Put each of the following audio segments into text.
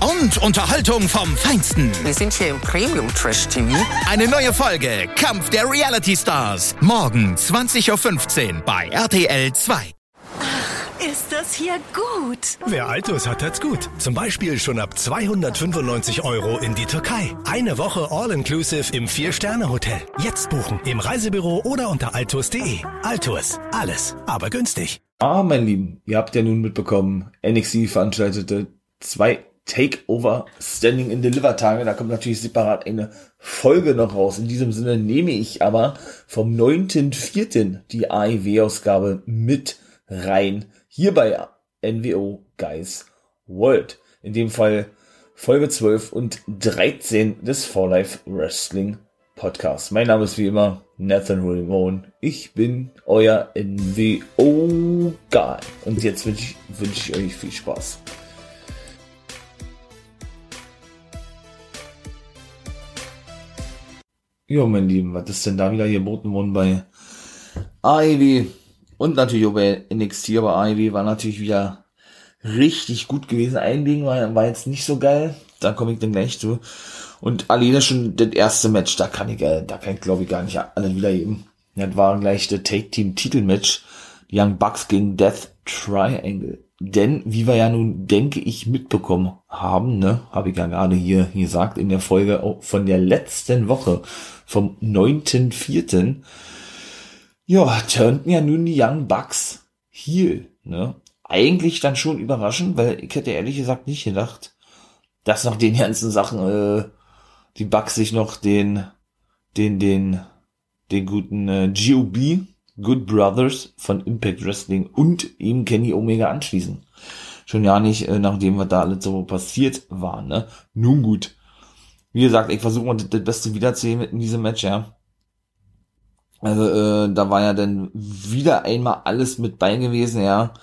Und Unterhaltung vom Feinsten. Wir sind hier im Premium Trash TV. Eine neue Folge Kampf der Reality Stars. Morgen 20.15 Uhr bei RTL 2. Ist das hier gut? Wer Altus hat, hat's gut. Zum Beispiel schon ab 295 Euro in die Türkei. Eine Woche All-Inclusive im Vier-Sterne-Hotel. Jetzt buchen im Reisebüro oder unter altus.de. Altus. Alles, aber günstig. Ah, mein Lieben, ihr habt ja nun mitbekommen, NXT veranstaltete zwei Takeover Standing in Deliver Tage. Da kommt natürlich separat eine Folge noch raus. In diesem Sinne nehme ich aber vom 9.4. die AEW-Ausgabe mit rein. Hier bei NWO Guys World. In dem Fall Folge 12 und 13 des For Life Wrestling Podcasts. Mein Name ist wie immer Nathan Ramon. Ich bin euer NWO Guy. Und jetzt wünsche ich, wünsch ich euch viel Spaß. Ja, mein Lieben, was ist denn da wieder geboten worden bei AEW und natürlich auch bei NXT, aber AEW war natürlich wieder richtig gut gewesen. Ein Ding war, war jetzt nicht so geil, da komme ich dann gleich zu. Und alleine schon das erste Match, da kann ich, äh, da kann ich glaube ich gar nicht alle wiedergeben. Das war gleich der Take Team Titelmatch. Die Young Bucks gegen Death Triangle. Denn, wie wir ja nun, denke ich, mitbekommen haben, ne, habe ich ja gerade hier gesagt in der Folge auch von der letzten Woche, vom 9.4., ja, turnten ja nun die Young Bucks heel, ne. Eigentlich dann schon überraschend, weil ich hätte ehrlich gesagt nicht gedacht, dass nach den ganzen Sachen, äh, die Bucks sich noch den, den, den, den guten äh, GOB, Good Brothers von Impact Wrestling und eben Kenny Omega anschließen. Schon ja nicht, äh, nachdem was da alles so passiert war, ne? Nun gut. Wie gesagt, ich versuche mal das, Beste wiederzuheben in diesem Match, ja. Also, äh, da war ja dann wieder einmal alles mit bei gewesen, ja.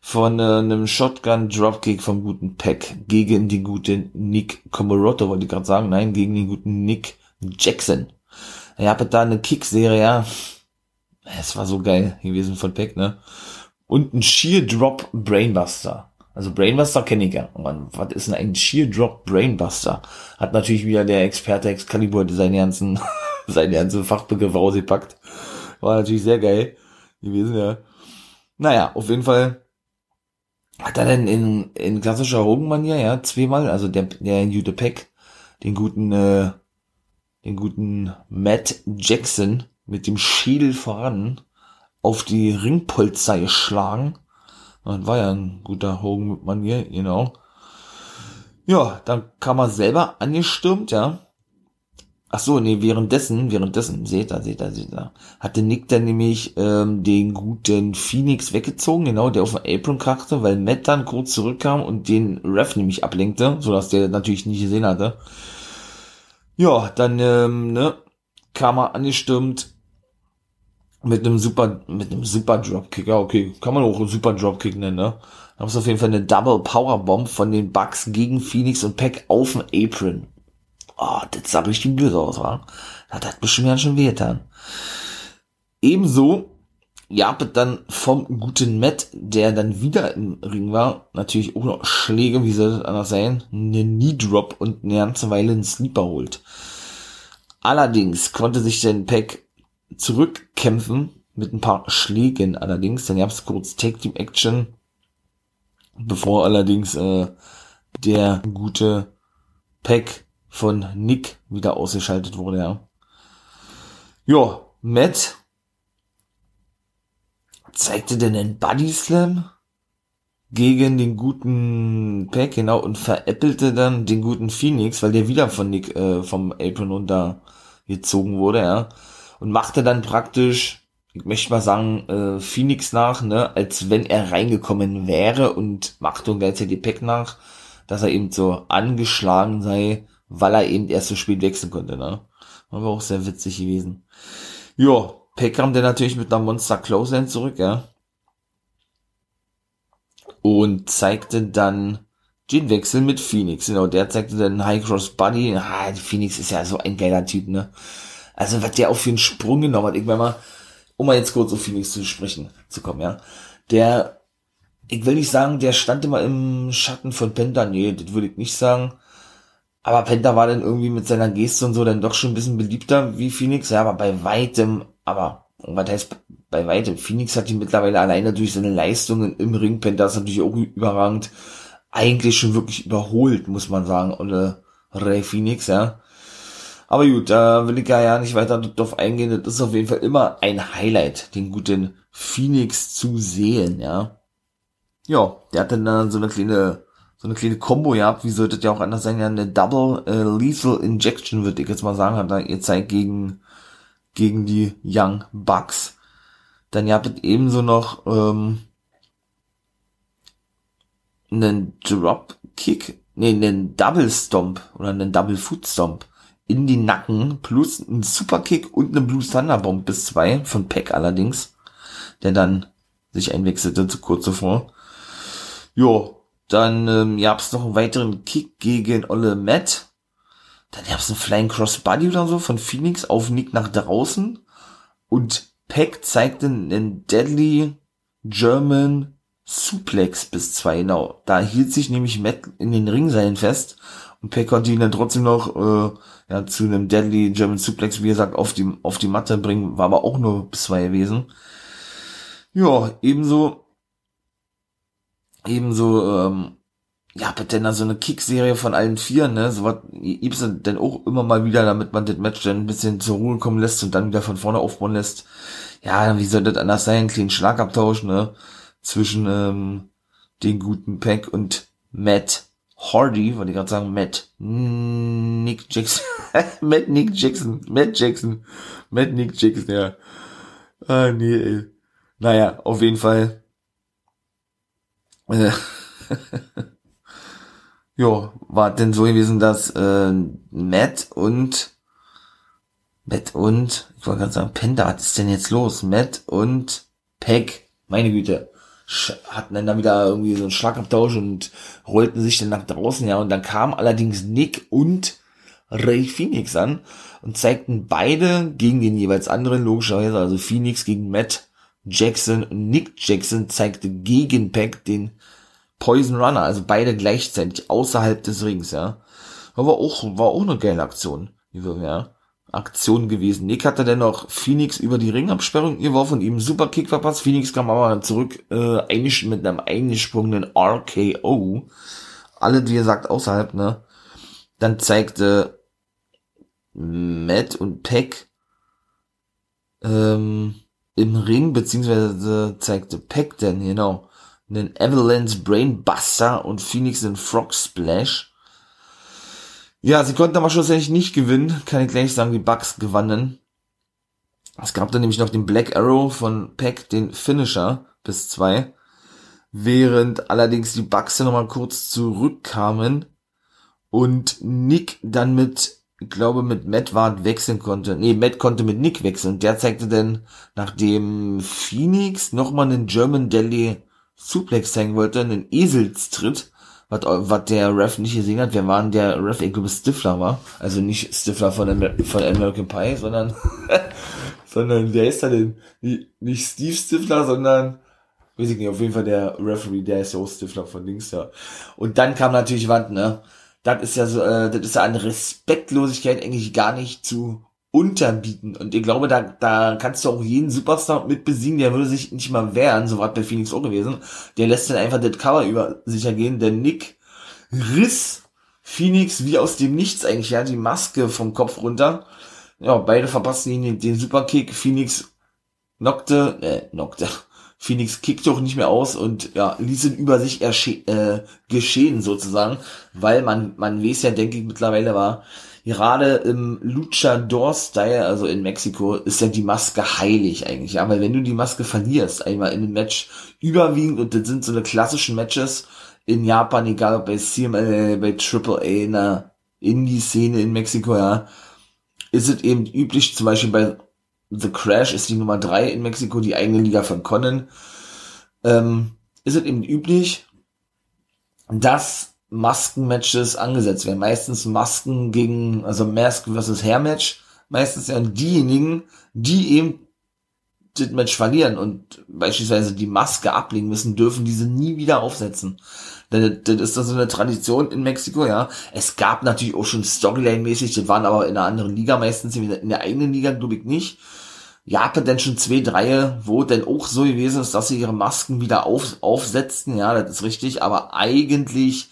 Von äh, einem Shotgun Dropkick vom guten Peck gegen den guten Nick Comoroto, wollte ich gerade sagen, nein, gegen den guten Nick Jackson. Er hatte da eine Kickserie, ja. Es war so geil gewesen von Peck, ne? Und ein Sheer Drop Brainbuster. Also Brainbuster kenne ich ja. Man, was ist denn ein Sheer Drop Brainbuster? Hat natürlich wieder der Experte Excalibur seine ganzen, seine ganzen Fachbegriffe ausgepackt. War natürlich sehr geil gewesen, ja. Naja, auf jeden Fall hat er denn in, in klassischer Hogan-Manier, ja, zweimal, also der, der Jude Peck, den guten, äh, den guten Matt Jackson mit dem Schädel voran auf die Ringpolster geschlagen. Das war ja ein guter Hogan mit Manier, genau. Ja, dann kam er selber angestürmt, ja. Ach so, nee, währenddessen, währenddessen, seht ihr, seht ihr, seht ihr, hatte Nick dann nämlich ähm, den guten Phoenix weggezogen, genau, der auf den Apron krachte, weil Matt dann kurz zurückkam und den Ref nämlich ablenkte, sodass der natürlich nicht gesehen hatte. Ja, dann, ähm, ne, kam er angestürmt mit einem super, mit einem super Dropkick, ja, okay, kann man auch einen super Dropkick nennen, ne. Da ist auf jeden Fall eine Double Powerbomb von den Bucks gegen Phoenix und Pack auf dem Apron. Oh, das sah richtig böse aus, wa? Das hat bestimmt ganz schön wehgetan. Ebenso, ja, dann vom guten Matt, der dann wieder im Ring war, natürlich auch noch Schläge, wie soll das anders sein, eine Knee Drop und eine ganze Weile einen Sleeper holt. Allerdings konnte sich den Pack zurückkämpfen mit ein paar Schlägen allerdings. Dann gab es kurz Take Team Action, bevor allerdings äh, der gute Pack von Nick wieder ausgeschaltet wurde, ja. Ja, Matt zeigte denn einen Body Slam gegen den guten Pack, genau, und veräppelte dann den guten Phoenix, weil der wieder von Nick äh, vom Apron runter gezogen wurde, ja. Und machte dann praktisch, ich möchte mal sagen, äh, Phoenix nach, ne, als wenn er reingekommen wäre und machte und gleichzeitig Pack nach dass er eben so angeschlagen sei, weil er eben erst so spät wechseln konnte, ne? War auch sehr witzig gewesen. Ja, Peck kam dann natürlich mit einer Monster Clothesline zurück, ja. Und zeigte dann den Wechsel mit Phoenix. Genau, der zeigte dann High Cross Buddy. Ah, Phoenix ist ja so ein geiler Typ, ne? Also, was der auch für einen Sprung genommen hat. Meine mal, um mal jetzt kurz auf Phoenix zu sprechen, zu kommen, ja. Der, ich will nicht sagen, der stand immer im Schatten von Penta. Nee, das würde ich nicht sagen. Aber Penta war dann irgendwie mit seiner Geste und so dann doch schon ein bisschen beliebter wie Phoenix. Ja, aber bei weitem, aber, was heißt bei weitem? Phoenix hat ihn mittlerweile alleine durch seine Leistungen im Ring. Penta ist natürlich auch überragend. Eigentlich schon wirklich überholt, muss man sagen, oder Ray Phoenix, ja. Aber gut, da will ich ja nicht weiter darauf eingehen. Das ist auf jeden Fall immer ein Highlight, den guten Phoenix zu sehen, ja. Ja, der hat dann so eine kleine so eine kleine Combo gehabt, wie sollte ja auch anders sein, ja eine Double äh, Lethal Injection, würde ich jetzt mal sagen, hat er ihr zeigt gegen, gegen die Young Bucks. Dann ihr habt ebenso noch ähm, einen Drop Kick, nee, einen Double Stomp oder einen Double Foot Stomp in die Nacken plus ein Superkick und eine Blue Thunderbomb bis zwei von Peck allerdings, der dann sich einwechselte zu kurz zuvor. Jo, dann ähm, gab's noch einen weiteren Kick gegen Olle Matt. Dann gab's einen Flying Cross Body oder so von Phoenix auf Nick nach draußen. Und Peck zeigte einen Deadly German Suplex bis zwei. Genau. Da hielt sich nämlich Matt in den Ringseilen fest. Und Peck konnte ihn dann trotzdem noch äh, ja, zu einem Deadly German Suplex, wie gesagt, auf die, auf die Matte bringen. War aber auch nur zwei gewesen. Ja, ebenso ebenso, ähm, ja, denn da so eine Kick-Serie von allen vier, ne, so was gibt's dann auch immer mal wieder, damit man das Match dann ein bisschen zur Ruhe kommen lässt und dann wieder von vorne aufbauen lässt. Ja, wie soll das anders sein? Kleinen Schlagabtausch, ne, zwischen, ähm, den guten Pack und Matt Hardy, wollte ich gerade sagen, Matt Nick Jackson, Matt Nick Jackson, Matt Jackson, Matt Nick Jackson, ja. Ah, nee, ey. Naja, auf jeden Fall äh, jo, war denn so gewesen, dass äh, Matt und Matt und, ich wollte gerade sagen, Panda, was ist denn jetzt los? Matt und Peck, meine Güte, hatten dann da wieder irgendwie so einen Schlagabtausch und rollten sich dann nach draußen, ja, und dann kam allerdings Nick und Ray Phoenix an und zeigten beide gegen den jeweils anderen, logischerweise, also Phoenix gegen Matt Jackson und Nick Jackson zeigte gegen Pack den Poison Runner, also beide gleichzeitig außerhalb des Rings, ja. Aber auch, war auch eine geile Aktion, ja. Aktion gewesen. Nick hatte dann noch Phoenix über die Ringabsperrung geworfen und ihm super Kick verpasst. Phoenix kam aber zurück, äh, mit einem eingesprungenen RKO. Alle, wie gesagt, außerhalb, ne. Dann zeigte Matt und Peck ähm, im Ring, beziehungsweise zeigte Peck denn, genau, einen Avalanche Brainbuster und Phoenix einen Frog Splash. Ja, sie konnten aber schlussendlich nicht gewinnen, kann ich gleich sagen, die Bucks gewannen. Es gab dann nämlich noch den Black Arrow von Peck, den Finisher, bis zwei. Während allerdings die Bucks dann nochmal kurz zurückkamen und Nick dann mit ich glaube, mit Matt Ward wechseln konnte. Nee, Matt konnte mit Nick wechseln. Der zeigte dann, nachdem Phoenix nochmal einen German Deli Suplex zeigen wollte, einen Eselstritt, was, was der Ref nicht gesehen hat. Wer war denn der Ref? Ich glaube, Stifler war. Also nicht Stifler von, Amer von American Pie, sondern, sondern, wer ist da denn? Nicht Steve Stifler, sondern, weiß ich nicht, auf jeden Fall der Referee, der ist so Stifler von links, ja. Und dann kam natürlich Wand, ne? das ist ja so, äh, das ist ja eine Respektlosigkeit eigentlich gar nicht zu unterbieten. Und ich glaube, da, da kannst du auch jeden Superstar mit besiegen, der würde sich nicht mal wehren, so war bei Phoenix auch gewesen. Der lässt dann einfach das Cover über sich ergehen. Der Nick riss Phoenix wie aus dem Nichts eigentlich, ja, die Maske vom Kopf runter. Ja, beide verpassten ihn den, den Superkick. Phoenix knockte, äh, knockte, Phoenix kickt doch nicht mehr aus und ja, ließ ihn über sich äh, geschehen sozusagen, weil man, man weiß ja, denke ich, mittlerweile war, gerade im Luchador-Style, also in Mexiko, ist ja die Maske heilig eigentlich, ja, weil wenn du die Maske verlierst, einmal in einem Match überwiegend, und das sind so eine klassischen Matches, in Japan, egal ob bei CML, bei AAA, in der Indie-Szene in Mexiko, ja, ist es eben üblich, zum Beispiel bei The Crash ist die Nummer drei in Mexiko, die eigene Liga von Conan, ähm, ist es eben üblich, dass Maskenmatches angesetzt werden. Meistens Masken gegen, also Mask versus Hair Match. Meistens ja diejenigen, die eben das Match verlieren und beispielsweise die Maske ablegen müssen, dürfen diese nie wieder aufsetzen. Denn das ist so eine Tradition in Mexiko, ja. Es gab natürlich auch schon Storyline-mäßig, das waren aber in einer anderen Liga meistens, in der eigenen Liga glaube ich nicht. Japan denn schon zwei, drei, wo denn auch so gewesen ist, dass sie ihre Masken wieder auf, aufsetzten, ja, das ist richtig, aber eigentlich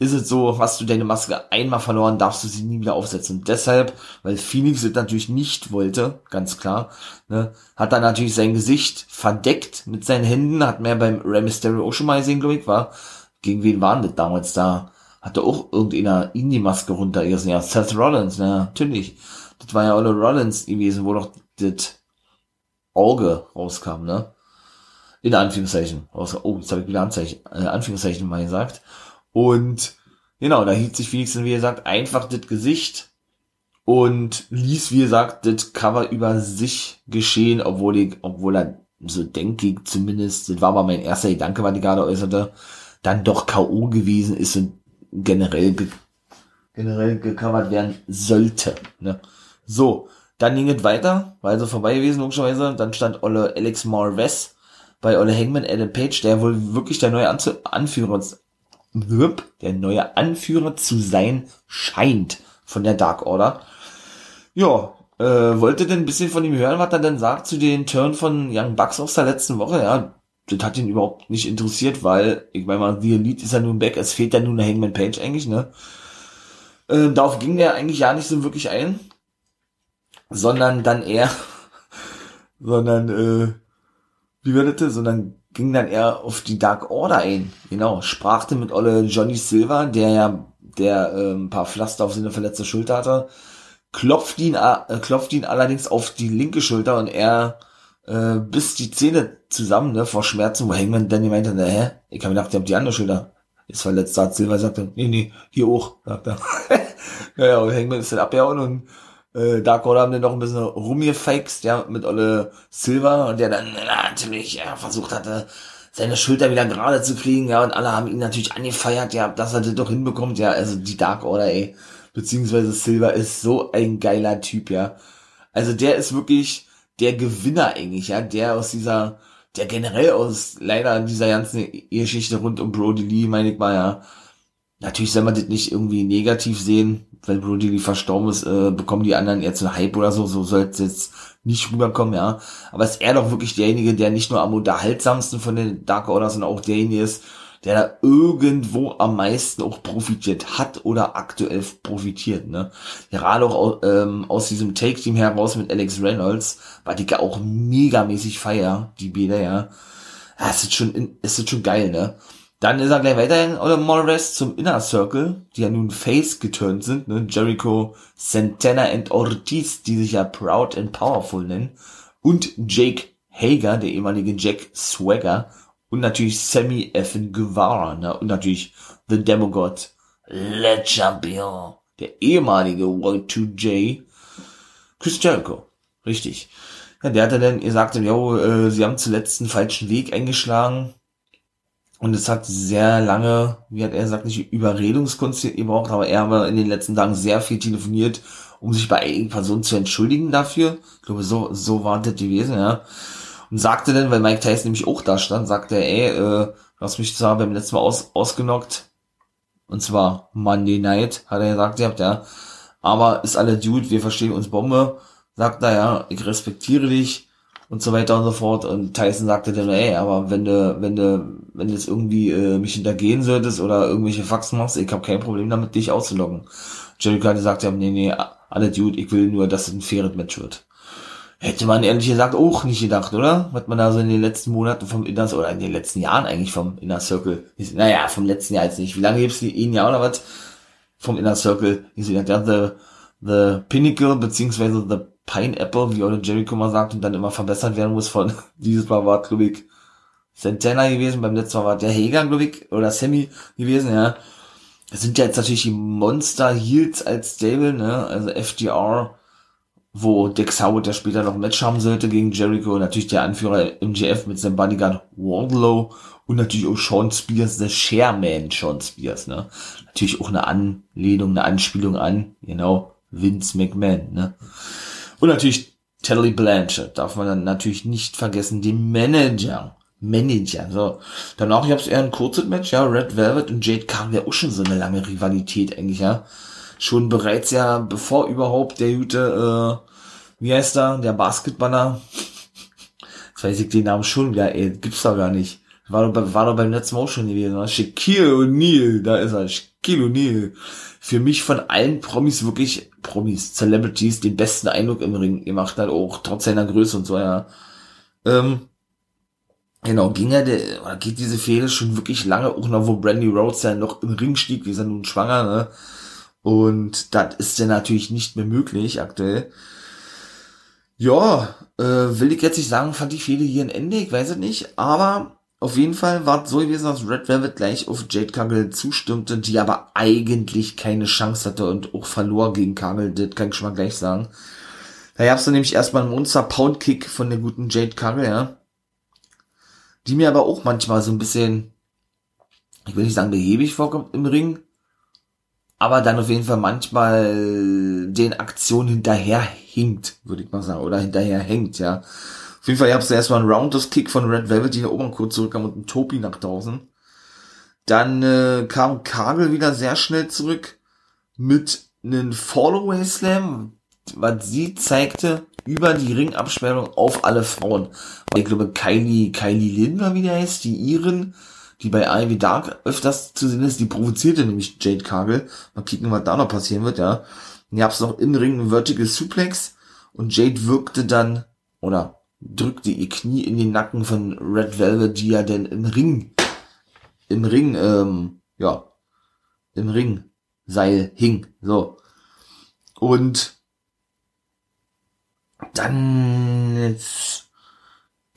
ist es so, hast du deine Maske einmal verloren, darfst du sie nie wieder aufsetzen. Und deshalb, weil Phoenix es natürlich nicht wollte, ganz klar, ne, hat er natürlich sein Gesicht verdeckt mit seinen Händen, hat mehr beim Rey Mysterio auch schon mal gesehen, glaube ich, war. Gegen wen waren das damals da? Hatte auch irgendeiner in die Maske runtergerissen, ja, Seth Rollins, ja, natürlich. Das war ja Ole Rollins gewesen, wo doch das Auge rauskam, ne? In Anführungszeichen. Oh, jetzt habe ich wieder Anzeichen, äh, Anführungszeichen mal gesagt. Und genau, da hielt sich Phoenix, wie gesagt, einfach das Gesicht und ließ, wie gesagt, das Cover über sich geschehen, obwohl ich, obwohl er so denke ich zumindest, das war aber mein erster Gedanke, was ich gerade äußerte, dann doch K.O. gewesen ist und generell, ge generell gecovert werden sollte. Ne? So, dann ging es weiter, war also vorbei gewesen, logischerweise. Dann stand Olle Alex Morves bei Olle Hangman Adam Page, der wohl wirklich der neue Anzu Anführer, der neue Anführer zu sein scheint von der Dark Order. Ja, äh, wollte denn ein bisschen von ihm hören, was er denn sagt zu den Turn von Young Bucks aus der letzten Woche. Ja, das hat ihn überhaupt nicht interessiert, weil, ich meine mal, The Elite ist ja nun back, es fehlt ja nun eine Hangman Page eigentlich, ne? Äh, darauf ging er eigentlich ja nicht so wirklich ein, sondern dann eher, sondern, äh, wie wird das, sondern ging dann eher auf die Dark Order ein. Genau, sprachte mit Olle Johnny Silver, der ja, der äh, ein paar Pflaster auf seine verletzte Schulter hatte, klopft ihn, äh, klopft ihn allerdings auf die linke Schulter und er äh, bis die Zähne zusammen, ne, vor Schmerzen, wo Hangman dann meinte, na, hä, ich hab gedacht, ihr habt die andere Schulter. Ist verletzt, sagt Silver, sagte, nee, nee, hier hoch, sagt er. ja, ja, und Hangman ist dann abgehauen und äh, Dark Order haben dann noch ein bisschen rumgefaked, ja, mit Olle Silver und der dann na, natürlich ja, versucht hatte, seine Schulter wieder gerade zu kriegen, ja, und alle haben ihn natürlich angefeiert, ja, dass er das doch hinbekommt, ja, also die Dark Order, ey, beziehungsweise Silver ist so ein geiler Typ, ja. Also der ist wirklich der Gewinner eigentlich, ja, der aus dieser, der generell aus leider dieser ganzen Geschichte rund um Brody Lee, meine ich mal, ja, Natürlich soll man das nicht irgendwie negativ sehen, weil Brody Lee verstorben ist, äh, bekommen die anderen jetzt einen Hype oder so, so soll es jetzt nicht rüberkommen, ja. Aber ist er doch wirklich derjenige, der nicht nur am unterhaltsamsten von den Dark Order, sondern auch derjenige ist, der da irgendwo am meisten auch profitiert hat oder aktuell profitiert, ne. Gerade auch ähm, aus diesem Take-Team heraus mit Alex Reynolds, war die auch megamäßig feier, die Bilder, ja. Ja, ist schon, es ist schon geil, ne. Dann ist er gleich weiterhin, oder Morales zum Inner Circle, die ja nun Face geturnt sind, ne? Jericho, Santana und Ortiz, die sich ja Proud and Powerful nennen. Und Jake Hager, der ehemalige Jack Swagger. Und natürlich Sammy F. Guevara, ne? Und natürlich The Demogod, Le Champion, der ehemalige Y2J, Chris Jericho. Richtig. Ja, der hatte dann, ihr sagte, jo, äh, sie haben zuletzt einen falschen Weg eingeschlagen und es hat sehr lange, wie hat er gesagt, nicht Überredungskunst gebraucht, aber er hat in den letzten Tagen sehr viel telefoniert, um sich bei einigen Personen zu entschuldigen dafür. Ich glaube, so, so war das gewesen, ja. Und sagte dann, weil Mike Tyson nämlich auch da stand, sagte er, ey, äh, du hast mich zwar beim letzten Mal aus, ausgenockt, und zwar Monday Night, hat er gesagt, ihr habt ja, aber ist alle Dude, wir verstehen uns Bombe, sagt er, ja, ich respektiere dich, und so weiter und so fort. Und Tyson sagte dann, ey, aber wenn du, wenn du, wenn du jetzt irgendwie äh, mich hintergehen solltest oder irgendwelche Faxen machst, ich habe kein Problem damit, dich auszuloggen. Jericho hatte gesagt, ja, nee, nee, alle Dude, ich will nur, dass es ein faires Match wird. Hätte man ehrlich gesagt auch nicht gedacht, oder? Was man da so in den letzten Monaten vom Inner, oder in den letzten Jahren eigentlich vom Inner Circle, naja, vom letzten Jahr jetzt nicht. Wie lange gibt's die? Ein Jahr oder was? Vom Inner Circle. Ich gesagt, ja, the, the Pinnacle, beziehungsweise the Pineapple, wie Ole Jericho mal sagt, und dann immer verbessert werden muss von, dieses Mal war, glaube ich, Santana gewesen, beim letzten Mal war der Hager, glaube ich, oder Sammy gewesen, ja. Das sind ja jetzt natürlich die Monster Heels als Stable, ne, also FDR, wo Dex Howard ja später noch ein Match haben sollte gegen Jericho, natürlich der Anführer MGF mit seinem Bodyguard Wardlow und natürlich auch Sean Spears, der Chairman Sean Spears, ne. Natürlich auch eine Anlehnung, eine Anspielung an, genau, Vince McMahon, ne. Und natürlich Telly Blanchard, darf man dann natürlich nicht vergessen, den Manager. Manager, so. Danach gab es eher ein kurzes Match, ja, Red Velvet und Jade Cargill, auch schon so eine lange Rivalität eigentlich, ja. Schon bereits ja, bevor überhaupt der gute, äh, wie heißt er, der Basketballer, jetzt weiß ich den Namen schon wieder, ey, gibt's doch gar nicht. War doch, bei, war doch beim letzten Mal auch schon gewesen, ne? Shaquille O'Neal, da ist er, Shaquille O'Neal. Für mich von allen Promis wirklich, Promis, Celebrities, den besten Eindruck im Ring gemacht hat, auch trotz seiner Größe und so, ja. Ähm, Genau, ging ja der, oder geht diese Fehde schon wirklich lange, auch noch wo Brandy Rhodes ja noch im Ring stieg, die ist ja nun schwanger, ne? Und das ist ja natürlich nicht mehr möglich aktuell. Ja, äh, will ich jetzt nicht sagen, fand die Fehde hier ein Ende, ich weiß es nicht, aber auf jeden Fall war es so gewesen, dass Red Velvet gleich auf Jade Kagel zustimmte, die aber eigentlich keine Chance hatte und auch verlor gegen Kagel, das kann ich schon mal gleich sagen. Da gab's dann nämlich erstmal einen Monster Pound Kick von der guten Jade Kagel, ja die mir aber auch manchmal so ein bisschen, ich will nicht sagen behäbig vorkommt im Ring, aber dann auf jeden Fall manchmal den Aktionen hinterher hinkt, würde ich mal sagen, oder hinterher hängt, ja. Auf jeden Fall gab es erstmal einen Roundhouse-Kick von Red Velvet, die hier oben kurz zurückkam und ein Topi nach draußen. Dann äh, kam Kagel wieder sehr schnell zurück mit einem Fallaway Slam, was sie zeigte, über die Ringabsperrung auf alle Frauen. Ich glaube, Kylie, Kylie Lindner, wie der heißt, die Iren, die bei Ivy Dark öfters zu sehen ist, die provozierte nämlich Jade Kagel. Mal kicken, was da noch passieren wird, ja. Und gab es noch im Ring Vertical Suplex und Jade wirkte dann, oder drückte ihr Knie in den Nacken von Red Velvet, die ja denn im Ring, im Ring, ähm, ja, im Ring Seil hing, so. Und dann jetzt,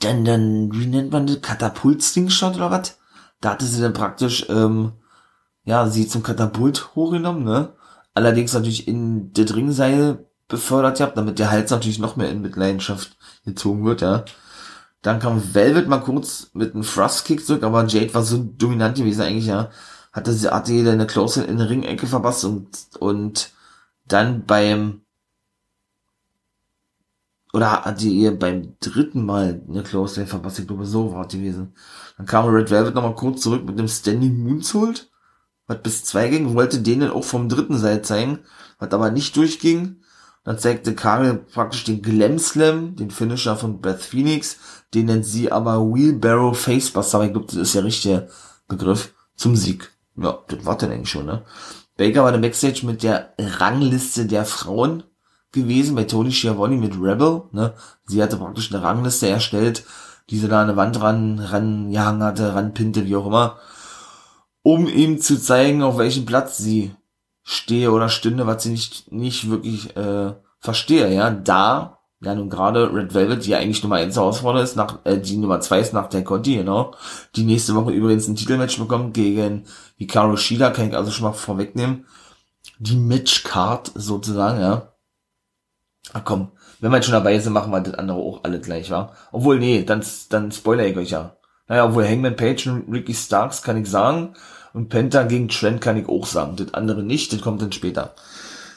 dann, dann, wie nennt man das? Katapult-Slingshot oder was? Da hatte sie dann praktisch, ähm, ja, sie zum Katapult hochgenommen, ne? Allerdings natürlich in das Ringseil befördert gehabt, damit der Hals natürlich noch mehr in Mitleidenschaft gezogen wird, ja. Dann kam Velvet mal kurz mit einem Thrust-Kick zurück, aber Jade war so dominant gewesen eigentlich, ja. Hatte sie, hatte jeder eine Close in der Ringecke verpasst und, und dann beim, oder hat die ihr beim dritten Mal eine Close Lane verpasst? Ich glaube, so war es gewesen. Dann kam Red Velvet nochmal kurz zurück mit dem Standing Moonsault. Hat bis zwei ging, wollte denen auch vom dritten Seil zeigen, hat aber nicht durchging. Dann zeigte Karel praktisch den Glam Slam, den Finisher von Beth Phoenix, den nennt sie aber Wheelbarrow Facebuster, ich glaube, das ist der richtige Begriff, zum Sieg. Ja, das war dann eigentlich schon, ne? Baker war der Backstage mit der Rangliste der Frauen gewesen bei Tony Schiavone mit Rebel, ne? Sie hatte praktisch eine Rangliste erstellt, die sie da an eine Wand ran, ran gehangen hatte, ranpinte, wie auch immer, um ihm zu zeigen, auf welchem Platz sie stehe oder stünde, was sie nicht, nicht wirklich, äh, verstehe, ja. Da, ja nun gerade Red Velvet, die ja eigentlich Nummer 1 Herausforderer ist, nach, äh, die Nummer 2 ist nach der Conti, genau, die nächste Woche übrigens ein Titelmatch bekommt gegen Hikaru Shida, kann ich also schon mal vorwegnehmen. Die Matchcard sozusagen, ja Ach komm, wenn jetzt schon dabei sind, machen wir das andere auch alle gleich, wa? Obwohl, nee, dann, dann spoiler ich euch ja. Naja, obwohl Hangman Page und Ricky Starks kann ich sagen. Und Penta gegen Trent kann ich auch sagen. Das andere nicht, das kommt dann später.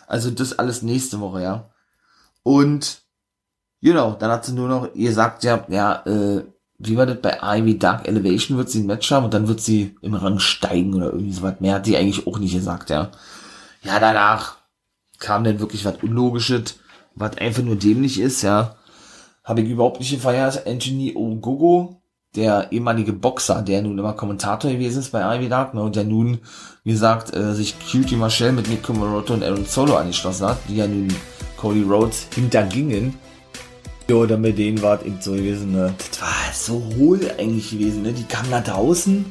Also das alles nächste Woche, ja. Und, genau, dann hat sie nur noch, ihr sagt ja, ja, äh, wie war das bei Ivy Dark Elevation wird sie ein Match haben und dann wird sie im Rang steigen oder irgendwie so was. Mehr hat die eigentlich auch nicht gesagt, ja. Ja, danach kam dann wirklich was Unlogisches was einfach nur dämlich ist, ja, habe ich überhaupt nicht gefeiert. Anthony Ogogo, der ehemalige Boxer, der nun immer Kommentator gewesen ist bei Ivy Dark, ne, und der nun, wie gesagt, äh, sich Cutie Marshall mit Nico Moroto und Aaron Solo angeschlossen hat, die ja nun Cody Rhodes hintergingen. Ja, oder mit denen war es eben so gewesen, ne? Das war so hohl eigentlich gewesen, ne? Die kamen da draußen.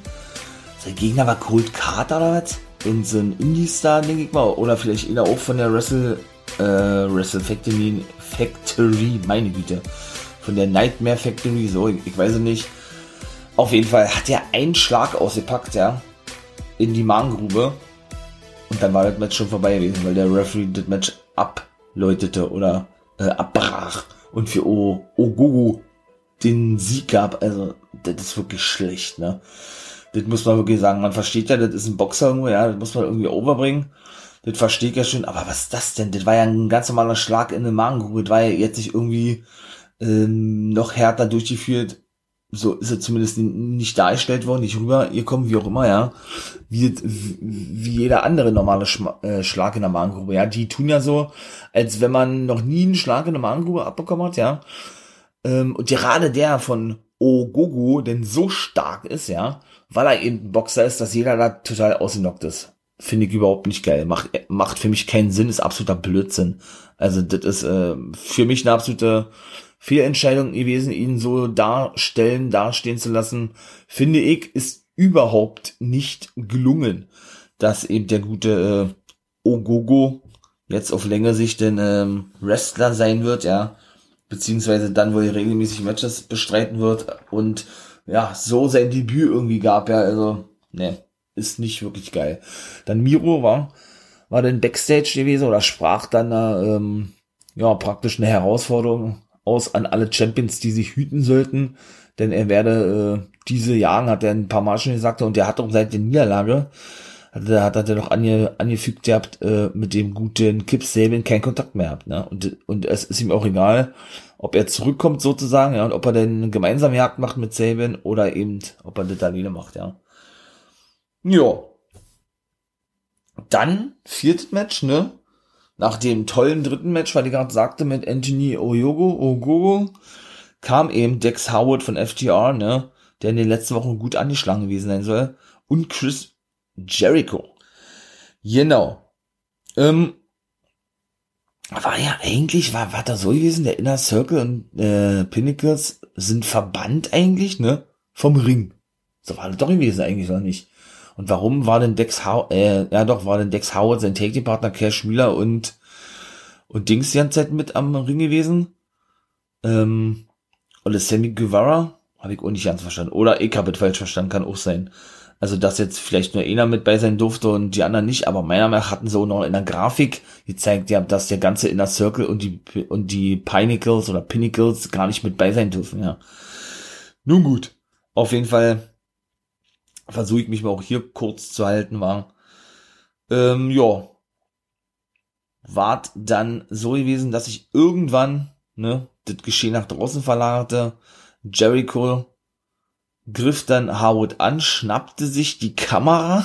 Sein Gegner war Cold Carter oder was? Und so ein Indie-Star, denke ich mal. Oder vielleicht einer auch von der Wrestle äh, Wrestle Factory, Factory, meine Güte, von der Nightmare Factory, so, ich, ich weiß es nicht. Auf jeden Fall hat er einen Schlag ausgepackt, ja, in die Magengrube. Und dann war das Match schon vorbei gewesen, weil der Referee das Match abläutete oder äh, abbrach und für o Ogogo den Sieg gab. Also, das ist wirklich schlecht, ne? Das muss man wirklich sagen. Man versteht ja, das ist ein Boxer irgendwo, ja, das muss man irgendwie overbringen. Das verstehe ich ja schon, aber was ist das denn? Das war ja ein ganz normaler Schlag in den Magengrube. Das war ja jetzt nicht irgendwie ähm, noch härter durchgeführt. So ist es zumindest nicht dargestellt worden, nicht rüber, ihr kommt, wie auch immer, ja. Wie, wie jeder andere normale Schma äh, Schlag in der Magengrube, ja. Die tun ja so, als wenn man noch nie einen Schlag in der Magengrube abbekommen hat, ja. Ähm, und gerade der von Ogogo, denn so stark ist, ja, weil er eben ein Boxer ist, dass jeder da total ausgenockt ist. Finde ich überhaupt nicht geil. Macht, macht für mich keinen Sinn, ist absoluter Blödsinn. Also das ist äh, für mich eine absolute Fehlentscheidung gewesen, ihn so darstellen, dastehen zu lassen, finde ich, ist überhaupt nicht gelungen, dass eben der gute äh, Ogogo jetzt auf längere Sicht den ähm, Wrestler sein wird, ja, beziehungsweise dann wohl regelmäßig Matches bestreiten wird und ja, so sein Debüt irgendwie gab, ja, also, ne, ist nicht wirklich geil. Dann Miro war, war dann Backstage gewesen oder sprach dann da, ähm, ja, praktisch eine Herausforderung aus an alle Champions, die sich hüten sollten, denn er werde äh, diese jagen, hat er ein paar Mal schon gesagt, und er hat auch seit der Niederlage, hat er, hat er noch ange, angefügt gehabt, äh, mit dem guten Kip Sabian keinen Kontakt mehr hat, ne? Und, und es ist ihm auch egal, ob er zurückkommt sozusagen, ja, und ob er denn gemeinsam Jagd macht mit Sabian oder eben, ob er das alleine macht, ja. Ja. Dann, viertes Match, ne? Nach dem tollen dritten Match, weil ich gerade sagte, mit Anthony Oyogo, Ogogo, kam eben Dex Howard von FTR, ne? Der in den letzten Wochen gut angeschlagen gewesen sein soll. Und Chris Jericho. Genau. Ähm, war ja eigentlich, war, war da so gewesen, der Inner Circle und äh, Pinnacles sind verbannt eigentlich, ne? Vom Ring. So war das doch gewesen eigentlich, oder nicht? Und warum war denn Dex Howard, äh, ja doch, war denn Dex Howard sein Take-Partner Cash Wheeler und, und Dings die ganze Zeit mit am Ring gewesen? Ähm, oder Sammy Guevara? Habe ich auch nicht ganz verstanden. Oder ich habe es falsch verstanden, kann auch sein. Also, dass jetzt vielleicht nur einer mit bei sein durfte und die anderen nicht, aber meiner Meinung nach hatten sie auch noch in der Grafik gezeigt, ja, dass der ganze Inner Circle und die, und die Pinnacles oder Pinnacles gar nicht mit bei sein dürfen, ja. Nun gut. Auf jeden Fall versuche ich mich mal auch hier kurz zu halten, war. Ähm, ja. Wart dann so gewesen, dass ich irgendwann, ne, das Geschehen nach draußen verlagerte. Jericho griff dann Howard an, schnappte sich die Kamera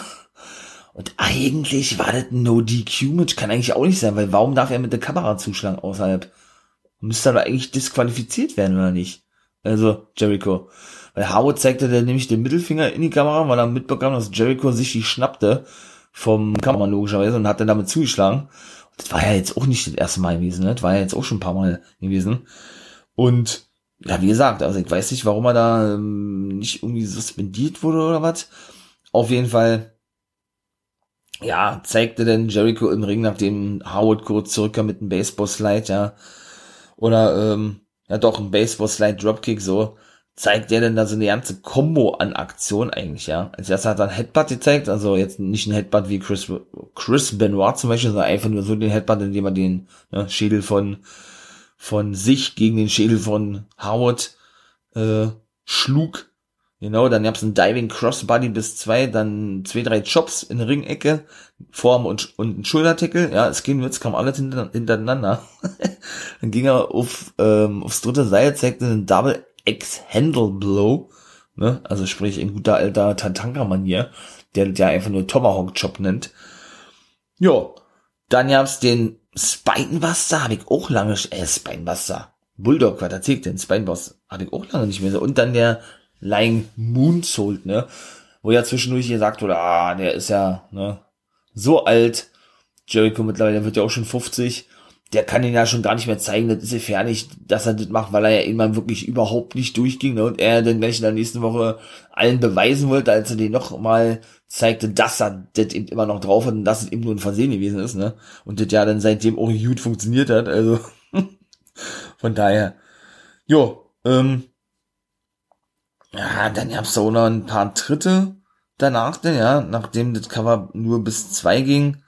und eigentlich war das ein No-DQ-Match, kann eigentlich auch nicht sein, weil warum darf er mit der Kamera zuschlagen außerhalb? Müsste aber eigentlich disqualifiziert werden, oder nicht? Also, Jericho. Weil Howard zeigte dann nämlich den Mittelfinger in die Kamera, weil er mitbekam, dass Jericho sich die schnappte vom Kameramann logischerweise und hat dann damit zugeschlagen. Das war ja jetzt auch nicht das erste Mal gewesen, ne? Das war ja jetzt auch schon ein paar Mal gewesen. Und ja, wie gesagt, also ich weiß nicht, warum er da ähm, nicht irgendwie suspendiert wurde oder was. Auf jeden Fall, ja, zeigte dann Jericho im Ring, nachdem Howard kurz zurückkam mit einem Baseball-Slide, ja. Oder, ähm, ja doch, ein Baseball-Slide-Dropkick, so zeigt der denn da so eine ganze Combo an Aktion eigentlich, ja. Als erstes hat er ein Headbutt gezeigt, also jetzt nicht ein Headbutt wie Chris, Chris Benoit zum Beispiel, sondern einfach nur so den Headbutt, indem er den ne, Schädel von, von sich gegen den Schädel von Howard äh, schlug. Genau, dann gab's ein Diving Crossbody bis zwei, dann zwei, drei Chops in Ringecke, Form und, und ein Schultertackle. Ja, es ging Witz, kam alles hintereinander. dann ging er auf, ähm, aufs dritte Seil, zeigte einen Double Ex-Handle Blow, ne? Also sprich in guter alter Tatanka-Manier, der der einfach nur Tomahawk-Chop nennt. Jo, dann gab's den Spinebuster, habe ich auch lange, äh, Spinebuster. Bulldog, was erzählt denn? Spinebuster hatte ich auch lange nicht mehr so. Und dann der Lying Moonsault, ne? Wo ja zwischendurch gesagt wurde, ah, der ist ja, ne? So alt. Jericho mittlerweile wird ja auch schon 50 der kann ihn ja schon gar nicht mehr zeigen, das ist gefährlich, dass er das macht, weil er ja irgendwann wirklich überhaupt nicht durchging ne? und er dann gleich in der nächsten Woche allen beweisen wollte, als er den noch mal zeigte, dass er das eben immer noch drauf hat und dass es eben nur ein Versehen gewesen ist, ne? Und das ja dann seitdem auch gut funktioniert hat, also von daher, jo, ähm, ja, dann gab's auch noch ein paar Tritte danach, denn, ja, nachdem das Cover nur bis zwei ging.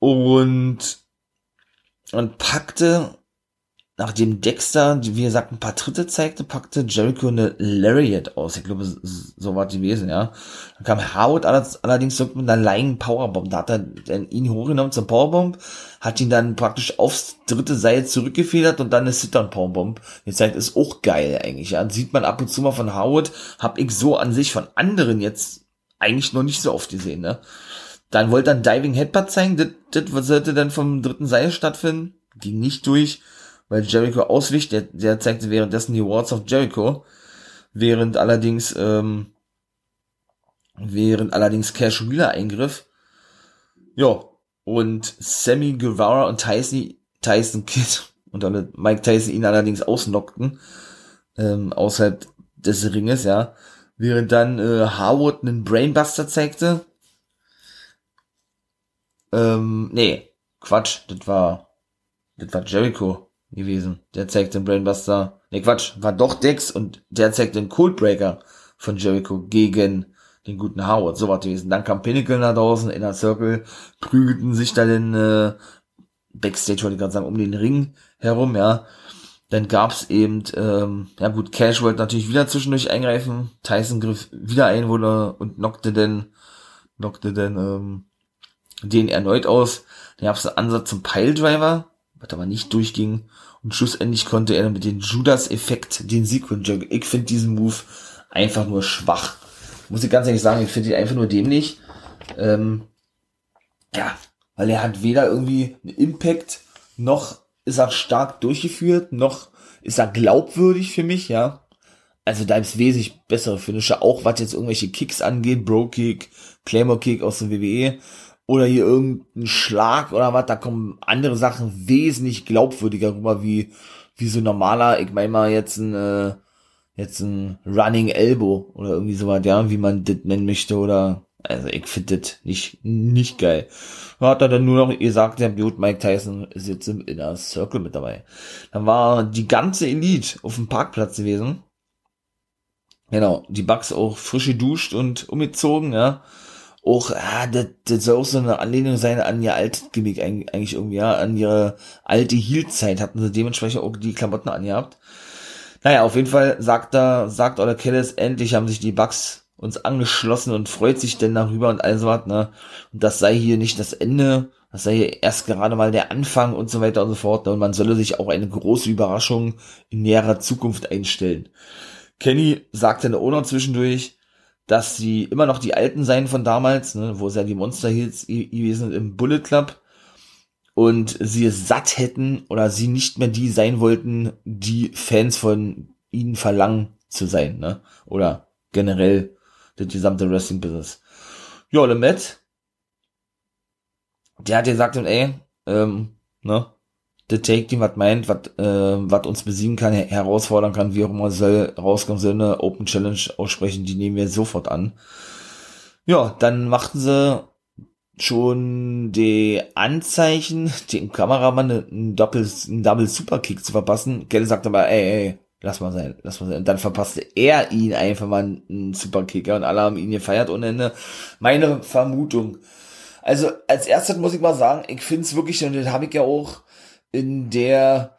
Und, und packte nachdem Dexter, wie gesagt, ein paar Tritte zeigte, packte Jericho eine Lariat aus. Ich glaube, so war die gewesen, ja. Dann kam Howard allerdings mit einer Lying Powerbomb. Da hat er ihn hochgenommen zum Powerbomb, hat ihn dann praktisch aufs dritte Seil zurückgefedert und dann eine Sit-Down Powerbomb gezeigt. Ist auch geil eigentlich, ja. sieht man ab und zu mal von Howard. Hab ich so an sich von anderen jetzt eigentlich noch nicht so oft gesehen, ne. Dann wollte er ein Diving Headbutt zeigen. Das, das sollte dann vom dritten Seil stattfinden. Ging nicht durch weil Jericho auswicht. Der, der zeigte währenddessen die Wards of Jericho, während allerdings ähm, während allerdings Cash Wheeler eingriff. Ja, und Sammy Guevara und Tyson, Tyson Kidd und damit Mike Tyson ihn allerdings ausnockten, ähm, außerhalb des Ringes, ja. Während dann äh, Howard einen Brainbuster zeigte. Ähm, nee, Quatsch, das war, das war Jericho gewesen. Der zeigt den Brainbuster. Ne, Quatsch, war doch Dex und der zeigt den Coldbreaker von Jericho gegen den guten Howard. So war gewesen. Dann kam Pinnacle nach draußen, Inner Circle, prügelten sich dann in äh, Backstage, wollte ich gerade sagen, um den Ring herum, ja. Dann gab's eben, ähm, ja gut, Cash wollte natürlich wieder zwischendurch eingreifen. Tyson griff wieder ein wurde und knockte denn, knockte denn ähm, den erneut aus. Dann gab's einen Ansatz zum Piledriver was aber nicht durchging. Und schlussendlich konnte er mit dem Judas-Effekt den Sieg holen. Ich finde diesen Move einfach nur schwach. Muss ich ganz ehrlich sagen, ich finde ihn einfach nur dämlich. Ähm, ja, weil er hat weder irgendwie einen Impact, noch ist er stark durchgeführt, noch ist er glaubwürdig für mich, ja. Also da ist wesentlich bessere Finisher, auch was jetzt irgendwelche Kicks angeht, Bro Kick, Claymore Kick aus dem WWE oder hier irgendein Schlag oder was, da kommen andere Sachen wesentlich glaubwürdiger rüber, wie, wie so normaler, ich meine mal jetzt ein, äh, jetzt ein Running Elbow oder irgendwie sowas, ja, wie man das nennen möchte oder, also ich finde das nicht, nicht geil. Hat er dann nur noch gesagt, der gut, Mike Tyson ist jetzt im Inner Circle mit dabei. Dann war die ganze Elite auf dem Parkplatz gewesen. Genau, die Bugs auch frisch geduscht und umgezogen, ja auch, ah, das, das soll auch so eine Anlehnung sein an ihr altes Gimmick eigentlich irgendwie, ja, an ihre alte Heel-Zeit hatten sie dementsprechend auch die Klamotten angehabt. Naja, auf jeden Fall sagt da, sagt Ola Kellis, endlich haben sich die Bugs uns angeschlossen und freut sich denn darüber und all so was, ne. Und das sei hier nicht das Ende, das sei hier erst gerade mal der Anfang und so weiter und so fort, ne? Und man solle sich auch eine große Überraschung in näherer Zukunft einstellen. Kenny sagte dann auch zwischendurch, dass sie immer noch die alten seien von damals, ne, wo es ja die Monster Heels gewesen im Bullet Club und sie es satt hätten oder sie nicht mehr die sein wollten, die Fans von ihnen verlangen zu sein, ne? Oder generell das gesamte Wrestling Business. Ja, Lemett, der hat gesagt, ey, ähm, ne, The Take Team was meint, was äh, was uns besiegen kann, herausfordern kann, wie auch immer soll rauskommen, soll eine Open Challenge aussprechen, die nehmen wir sofort an. Ja, dann machten sie schon die Anzeichen, dem Kameramann einen Doppel, einen Double Superkick zu verpassen. Kelly sagt aber, ey, ey, lass mal sein, lass mal sein. Und dann verpasste er ihn einfach mal einen Superkicker und alle haben ihn gefeiert ohne Ende. Meine Vermutung. Also als erstes muss ich mal sagen, ich finde es wirklich, und das habe ich ja auch in der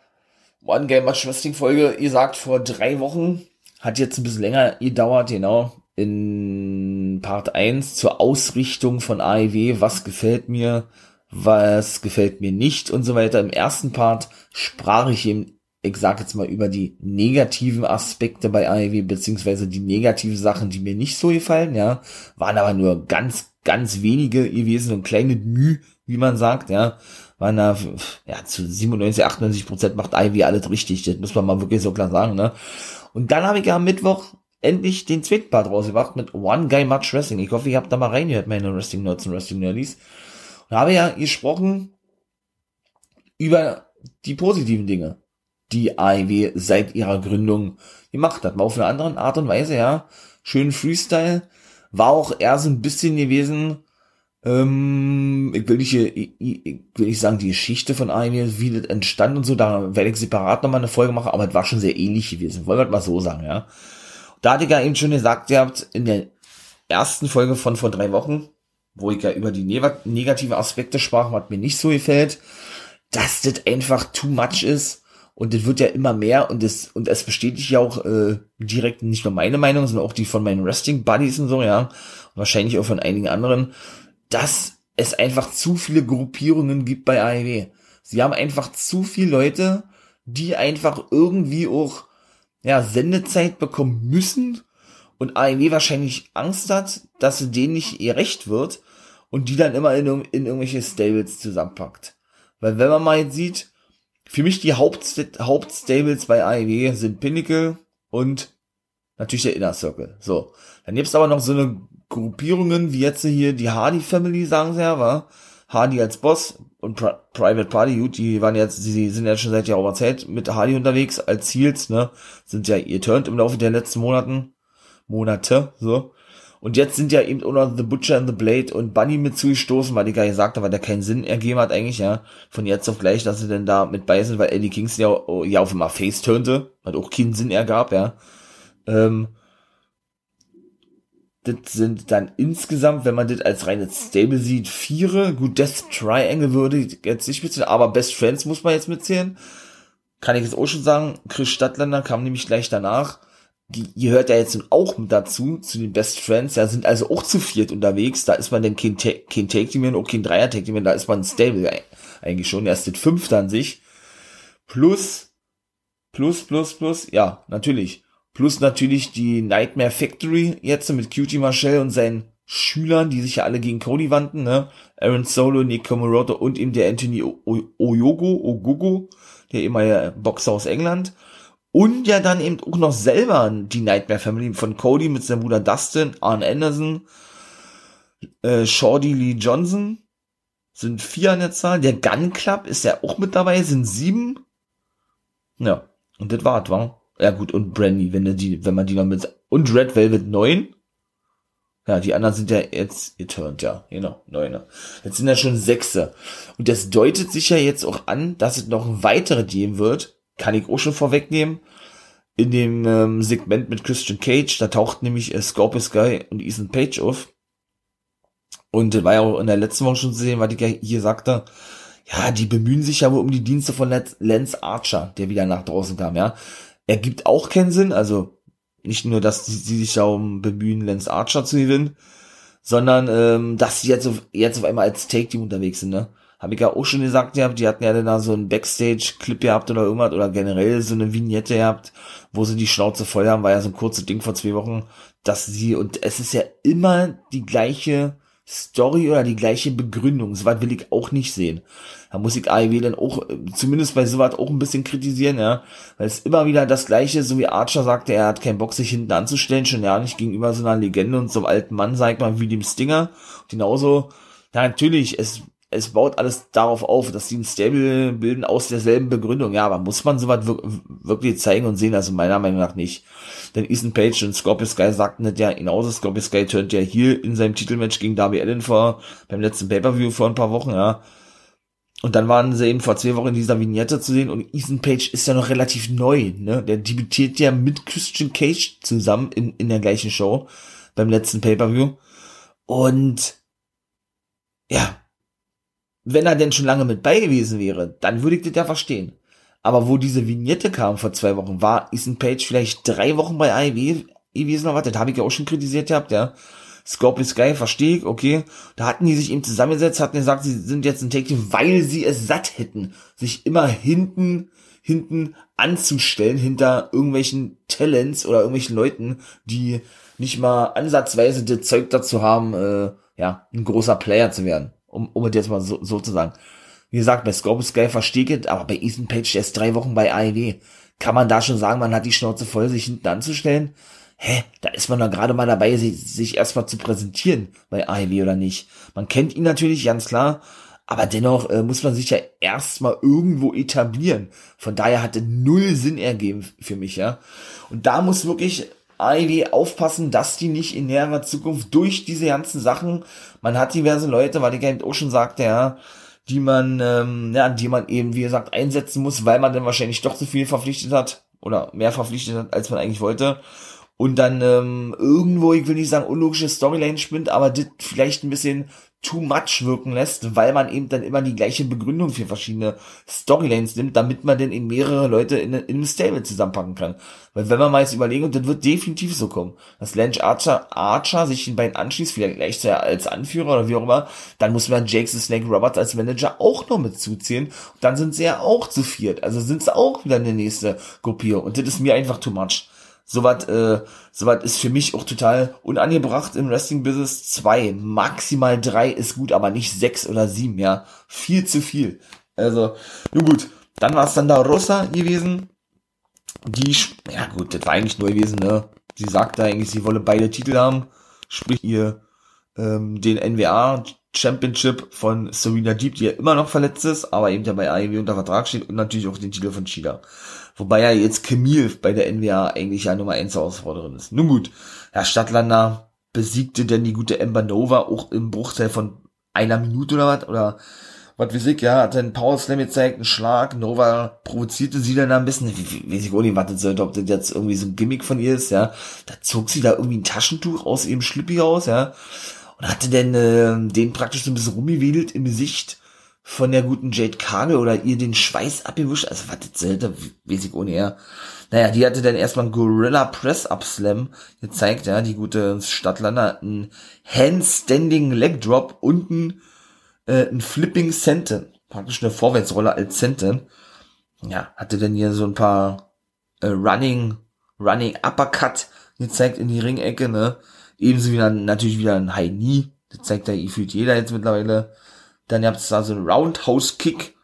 One Game Match Wrestling Folge, ihr sagt vor drei Wochen, hat jetzt ein bisschen länger gedauert, genau, in Part 1 zur Ausrichtung von AEW, was gefällt mir, was gefällt mir nicht und so weiter. Im ersten Part sprach ich eben, ich sag jetzt mal, über die negativen Aspekte bei AEW, beziehungsweise die negativen Sachen, die mir nicht so gefallen, ja, waren aber nur ganz, ganz wenige gewesen und kleine Mühe, wie man sagt, ja waren da, ja, zu 97, 98 Prozent macht Ivy alles richtig. Das muss man mal wirklich so klar sagen, ne? Und dann habe ich ja am Mittwoch endlich den zweiten Part rausgebracht mit One Guy Much Wrestling. Ich hoffe, ihr habt da mal reingehört, meine Wrestling Nerds und Wrestling Nerdies. Und habe ja gesprochen über die positiven Dinge, die AEW seit ihrer Gründung gemacht hat. Mal auf eine andere Art und Weise, ja. Schön Freestyle. War auch eher so ein bisschen gewesen, ähm, ich will nicht, ich, will nicht sagen, die Geschichte von AEW, wie das entstand und so, da werde ich separat nochmal eine Folge machen, aber es war schon sehr ähnlich gewesen. Wollen wir mal so sagen, ja. Da hatte ich ja eben schon gesagt, ihr habt in der ersten Folge von vor drei Wochen, wo ich ja über die negativen Aspekte sprach, was mir nicht so gefällt, dass das einfach too much ist und das wird ja immer mehr und es und es bestätigt ja auch äh, direkt nicht nur meine Meinung, sondern auch die von meinen Wrestling Buddies und so, ja, und wahrscheinlich auch von einigen anderen, dass es einfach zu viele Gruppierungen gibt bei AEW. Sie haben einfach zu viele Leute, die einfach irgendwie auch ja Sendezeit bekommen müssen und AEW wahrscheinlich Angst hat, dass sie denen nicht ihr Recht wird und die dann immer in, in irgendwelche Stables zusammenpackt. Weil wenn man mal jetzt sieht, für mich die Haupt Hauptstables bei AEW sind Pinnacle und natürlich der Inner Circle. So. Dann gibt's aber noch so eine Gruppierungen wie jetzt hier die Hardy Family, sagen sie ja, war. Hardy als Boss und Pri Private Party, gut, die waren jetzt, die sind ja schon seit Jahr Zeit mit Hardy unterwegs als Ziels, ne, sind ja ihr turned im Laufe der letzten Monaten, Monate, so. Und jetzt sind ja eben auch noch The Butcher and the Blade und Bunny mit zugestoßen, weil die gar nicht sagte, weil der keinen Sinn ergeben hat eigentlich, ja. Von jetzt auf gleich, dass sie denn da mit bei sind, weil Eddie Kingston ja, ja auf einmal Face turnte, hat auch keinen Sinn ergab, ja. Ähm, das sind dann insgesamt, wenn man das als reines Stable sieht, viere. Gut, Death Triangle würde jetzt nicht mitzählen, aber Best Friends muss man jetzt mitzählen. Kann ich jetzt auch schon sagen. Chris Stadtländer kam nämlich gleich danach die, ihr ja jetzt auch dazu, zu den Best Friends, ja, sind also auch zu viert unterwegs, da ist man dann kein, kein Take Team und auch kein Dreier Take Team, da ist man stable eigentlich schon, erst das fünfte an sich, plus, plus, plus, plus, ja, natürlich, plus natürlich die Nightmare Factory jetzt mit Cutie Marshall und seinen Schülern, die sich ja alle gegen Cody wandten, ne, Aaron Solo, Nick Komoroto und eben der Anthony Oyogo, Ogogo, der ehemalige Boxer aus England, und ja dann eben auch noch selber die Nightmare Family von Cody mit seinem Bruder Dustin, Arn Anderson, äh, Shorty Lee Johnson sind vier an der Zahl. Der Gun Club ist ja auch mit dabei, sind sieben. Ja, und das war's, war. Ja gut, und Brandy, wenn, die, wenn man die noch mit... Und Red Velvet neun. Ja, die anderen sind ja jetzt eterned, ja, genau, neune. Jetzt sind ja schon sechste. Und das deutet sich ja jetzt auch an, dass es noch weitere geben wird, kann ich auch schon vorwegnehmen. In dem ähm, Segment mit Christian Cage, da taucht nämlich äh, Scorpius Sky und Ethan Page auf. Und das war ja auch in der letzten Woche schon zu sehen, was ich ja hier sagte. Ja, die bemühen sich ja wohl um die Dienste von Lance Archer, der wieder nach draußen kam, ja. Er gibt auch keinen Sinn, also nicht nur, dass sie, sich darum bemühen, Lance Archer zu gewinnen, sondern ähm, dass sie jetzt auf, jetzt auf einmal als Take-Team unterwegs sind, ne? habe ich ja auch schon gesagt gehabt, die hatten ja dann da so einen Backstage-Clip gehabt oder irgendwas oder generell so eine Vignette gehabt, wo sie die Schnauze voll haben, war ja so ein kurzes Ding vor zwei Wochen, dass sie, und es ist ja immer die gleiche Story oder die gleiche Begründung. So weit will ich auch nicht sehen. Da muss ich AEW dann auch, zumindest bei sowas auch ein bisschen kritisieren, ja. Weil es immer wieder das gleiche, so wie Archer sagte, er hat keinen Bock, sich hinten anzustellen, schon ja nicht gegenüber so einer Legende und so einem alten Mann, sag ich mal, wie dem Stinger. Und genauso, ja, natürlich, es es baut alles darauf auf, dass sie ein Stable bilden aus derselben Begründung. Ja, aber muss man sowas wirklich zeigen und sehen? Also meiner Meinung nach nicht. Denn Ethan Page und Scorpio Sky sagten das ja genauso. Scorpio Sky turnt ja hier in seinem Titelmatch gegen Darby Allen vor, beim letzten Pay-Per-View vor ein paar Wochen, ja. Und dann waren sie eben vor zwei Wochen in dieser Vignette zu sehen und Ethan Page ist ja noch relativ neu, ne? Der debütiert ja mit Christian Cage zusammen in, in der gleichen Show beim letzten Pay-Per-View. Und ja, wenn er denn schon lange mit bei gewesen wäre, dann würde ich das ja verstehen. Aber wo diese Vignette kam vor zwei Wochen, war Ethan Page vielleicht drei Wochen bei AEW gewesen oder was? Das habe ich ja auch schon kritisiert gehabt, ja. Scorpio Sky, verstehe ich, okay. Da hatten die sich eben zusammengesetzt, hatten gesagt, sie sind jetzt ein Take weil sie es satt hätten, sich immer hinten, hinten anzustellen, hinter irgendwelchen Talents oder irgendwelchen Leuten, die nicht mal ansatzweise das Zeug dazu haben, äh, ja, ein großer Player zu werden um, um es jetzt mal so, so zu sagen. Wie gesagt, bei Scorpio Sky verstehe ich aber bei Ethan Page, der ist drei Wochen bei AEW. Kann man da schon sagen, man hat die Schnauze voll, sich hinten anzustellen? Hä, da ist man da gerade mal dabei, sich, sich erstmal zu präsentieren bei AEW oder nicht. Man kennt ihn natürlich, ganz klar, aber dennoch äh, muss man sich ja erstmal irgendwo etablieren. Von daher hatte null Sinn ergeben für mich, ja. Und da muss wirklich AEW aufpassen, dass die nicht in näherer Zukunft durch diese ganzen Sachen, man hat diverse Leute, weil ich eben auch schon sagte, ja, die man, ähm, ja, die man eben, wie gesagt, einsetzen muss, weil man dann wahrscheinlich doch zu viel verpflichtet hat oder mehr verpflichtet hat, als man eigentlich wollte. und dann ähm, irgendwo, ich will nicht sagen unlogische Storyline spinnt, aber das vielleicht ein bisschen too much wirken lässt, weil man eben dann immer die gleiche Begründung für verschiedene Storylines nimmt, damit man dann eben mehrere Leute in, in einem Stable zusammenpacken kann. Weil wenn man mal jetzt überlegen, und das wird definitiv so kommen, dass Lance Archer, Archer sich den beiden anschließt, vielleicht gleich als Anführer oder wie auch immer, dann muss man Jake the Snake Roberts als Manager auch noch mit zuziehen. Und dann sind sie ja auch zu viert. Also sind sie auch wieder eine nächste Gruppierung. Und das ist mir einfach too much. Soweit, äh, soweit ist für mich auch total unangebracht im Wrestling-Business. Zwei, maximal drei ist gut, aber nicht sechs oder sieben, ja. Viel zu viel. Also, nun gut. Dann war es dann da Rosa gewesen. Die, ja gut, das war eigentlich nur gewesen, ne. Sie sagte eigentlich, sie wolle beide Titel haben. Sprich, ihr, ähm, den NWA Championship von Serena Deep, die ja immer noch verletzt ist, aber eben ja bei AEW unter Vertrag steht und natürlich auch den Titel von Shida. Wobei ja jetzt Camille bei der NWA eigentlich ja Nummer 1 Herausforderin ist. Nun gut, Herr Stadtlander besiegte denn die gute Ember Nova auch im Bruchteil von einer Minute oder was, oder was weiß ich, ja, hat einen Power Slam gezeigt, einen Schlag, Nova provozierte sie dann ein bisschen, weiß ich auch nicht, was das sollte, ob das jetzt irgendwie so ein Gimmick von ihr ist, ja, da zog sie da irgendwie ein Taschentuch aus ihrem Schlippi raus, ja, und hatte dann äh, den praktisch so ein bisschen rumgewedelt im Gesicht von der guten Jade Cargill oder ihr den Schweiß abgewischt. Also was das selten, weiß ich ohne er. Naja, die hatte dann erstmal einen Gorilla Press Up Slam gezeigt, ja, die gute Stadtlander, ein Handstanding Leg Drop und ein, äh, ein Flipping Senton. Praktisch eine Vorwärtsrolle als Senton. Ja, hatte dann hier so ein paar äh, Running, Running Uppercut gezeigt in die Ringecke, ne. Ebenso wie dann natürlich wieder ein High Knee. Das zeigt ja gefühlt jeder jetzt mittlerweile. Dann gab es da so einen Roundhouse-Kick.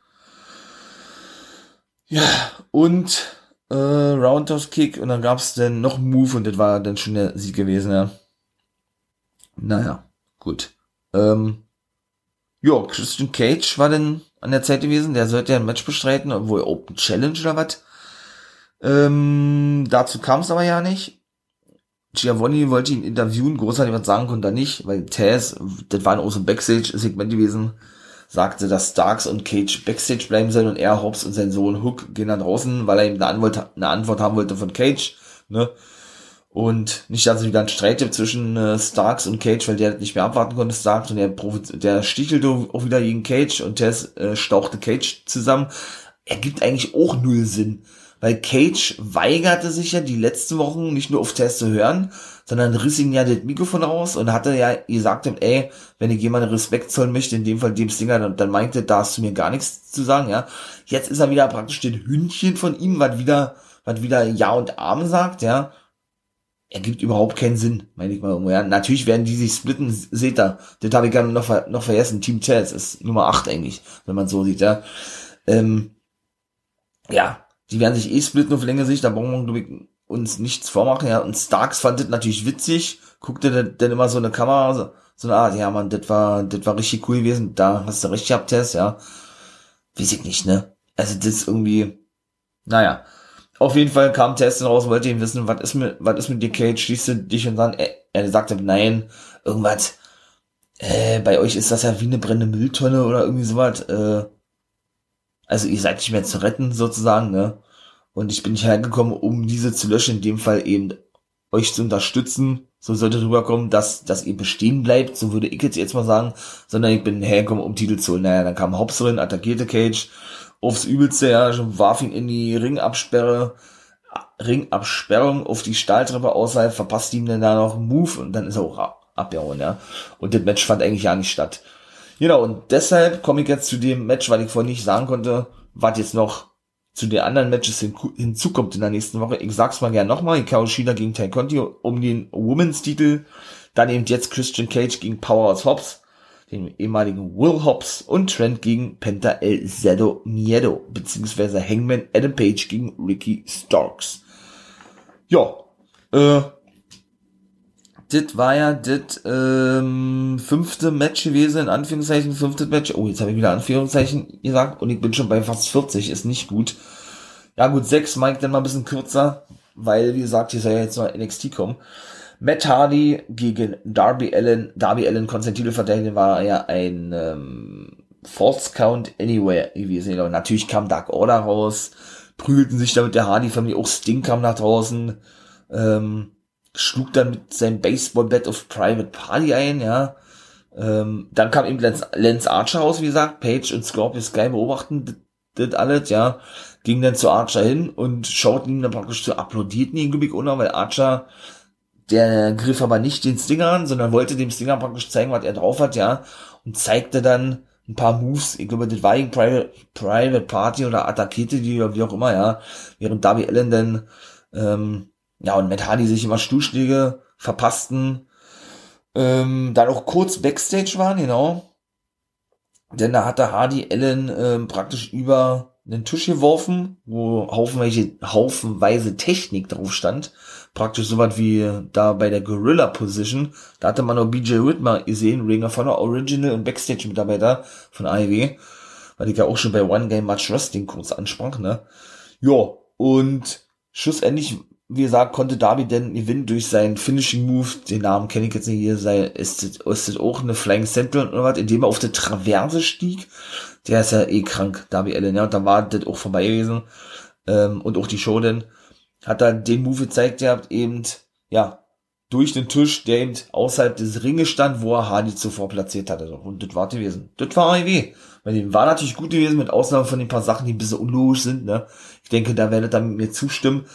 Ja, und äh, Roundhouse-Kick und dann gab es dann noch einen Move und das war dann schon der Sieg gewesen, ja. Naja, gut. Ähm, ja, Christian Cage war dann an der Zeit gewesen, der sollte ja ein Match bestreiten, obwohl Open Challenge oder was. Ähm, dazu kam es aber ja nicht. Giovanni wollte ihn interviewen, großartig was sagen konnte er nicht, weil Taz, das war ein so Backstage-Segment gewesen, sagte, dass Starks und Cage Backstage bleiben sollen und er, Hobbs und sein Sohn Hook gehen dann draußen, weil er ihm eine Antwort, eine Antwort haben wollte von Cage, ne? Und nicht, dass es wieder ein Streit gibt zwischen äh, Starks und Cage, weil der nicht mehr abwarten konnte, Starks, und der, der stichelte auch wieder gegen Cage und Tess äh, stauchte Cage zusammen. Ergibt eigentlich auch null Sinn weil Cage weigerte sich ja die letzten Wochen nicht nur auf Test zu hören, sondern riss ihn ja das Mikrofon raus und hatte ja gesagt, ey, wenn ich jemanden Respekt zollen möchte, in dem Fall dem Stinger, dann, dann meinte, da hast du mir gar nichts zu sagen, ja. Jetzt ist er wieder praktisch das Hündchen von ihm, was wieder, was wieder Ja und Arm sagt, ja. Ergibt überhaupt keinen Sinn, meine ich mal irgendwo, ja. Natürlich werden die sich splitten, seht ihr. Das habe ich gerade noch, noch vergessen. Team Chess ist Nummer 8 eigentlich, wenn man so sieht, ja. Ähm, ja, die werden sich eh splitten auf längere Sicht, da brauchen wir uns nichts vormachen, ja. Und Starks fand das natürlich witzig, guckte dann immer so eine Kamera, so, eine Art, ja man, das war, das war richtig cool gewesen, da hast du richtig gehabt, Tess, ja. Weiß ich nicht, ne? Also das ist irgendwie, naja. Auf jeden Fall kam Tess dann raus, wollte ihn wissen, was ist mit, was ist mit dir, Kate, schließt du dich und dann, er, er sagte, nein, irgendwas, äh, bei euch ist das ja wie eine brennende Mülltonne oder irgendwie sowas, äh, also ihr seid nicht mehr zu retten sozusagen, ne? Und ich bin nicht hergekommen, um diese zu löschen, in dem Fall eben euch zu unterstützen. So sollte rüberkommen, dass, dass ihr bestehen bleibt, so würde ich jetzt jetzt mal sagen, sondern ich bin hergekommen, um Titel zu holen. Naja, dann kam Hobbs drin, attackierte Cage aufs Übelste, ja, warf ihn in die Ringabsperre, Ringabsperrung auf die Stahltreppe außerhalb, verpasst ihm dann da noch einen Move und dann ist er auch abgehauen, ja. Und das Match fand eigentlich ja nicht statt. Genau, und deshalb komme ich jetzt zu dem Match, weil ich vorhin nicht sagen konnte, was jetzt noch zu den anderen Matches hin hinzukommt in der nächsten Woche. Ich sag's mal gerne nochmal, Hikaru Shida gegen Tai Conti um den Women's Titel, dann eben jetzt Christian Cage gegen Powerhouse Hobbs, den ehemaligen Will Hobbs und Trent gegen Penta El Zero Miedo, beziehungsweise Hangman Adam Page gegen Ricky Starks. Ja, äh, das war ja das ähm, fünfte Match gewesen, in Anführungszeichen, fünftes Match. Oh, jetzt habe ich wieder Anführungszeichen gesagt und ich bin schon bei fast 40, ist nicht gut. Ja gut, sechs Mike dann mal ein bisschen kürzer, weil, wie gesagt, hier soll ja jetzt noch NXT kommen. Matt Hardy gegen Darby Allen. Darby Allen, Konstantin verteidigen, war ja ein ähm, False Count Anywhere gewesen. Und natürlich kam Dark Order raus, prügelten sich damit der Hardy-Familie, auch Sting kam nach draußen. Ähm, schlug dann mit seinem Baseball-Bat auf Private Party ein, ja. Ähm, dann kam eben Lance, Lance Archer raus, wie gesagt, Page und Scorpio Sky beobachten das alles, ja. Ging dann zu Archer hin und schauten ihm dann praktisch zu, applaudierten ihn Gimmick unter, weil Archer, der griff aber nicht den Stinger an, sondern wollte dem Stinger praktisch zeigen, was er drauf hat, ja. Und zeigte dann ein paar Moves, ich glaube, das war ein Private, Private Party oder oder wie auch immer, ja. Während Darby Allen dann, ähm, ja, und Matt Hardy sich immer Stuhlschläge verpassten, ähm, dann auch kurz Backstage waren, genau. Denn da hatte Hardy Allen ähm, praktisch über einen Tisch geworfen, wo haufenweise, haufenweise Technik drauf stand. Praktisch so was wie da bei der Gorilla Position. Da hatte man noch BJ Whitmer gesehen, Ringer von der Original und Backstage-Mitarbeiter von AEW. Weil ich ja auch schon bei One Game Match Wrestling kurz ansprach, ne? Ja, und schlussendlich wie gesagt, konnte Darby denn gewinnen durch seinen Finishing Move, den Namen kenne ich jetzt nicht hier, sei, ist das, ist das auch eine Flying Central oder was, indem er auf der Traverse stieg. Der ist ja eh krank, Darby Allen, ja, und dann war das auch vorbei gewesen. Ähm, und auch die Show denn, hat er den Move gezeigt, der habt eben, ja, durch den Tisch, der eben außerhalb des Ringes stand, wo er Hardy zuvor platziert hatte. Und das war gewesen. Das war AEW. Weil dem war natürlich gut gewesen, mit Ausnahme von den paar Sachen, die ein bisschen unlogisch sind, ne. Ich denke, da werdet ihr mir zustimmen.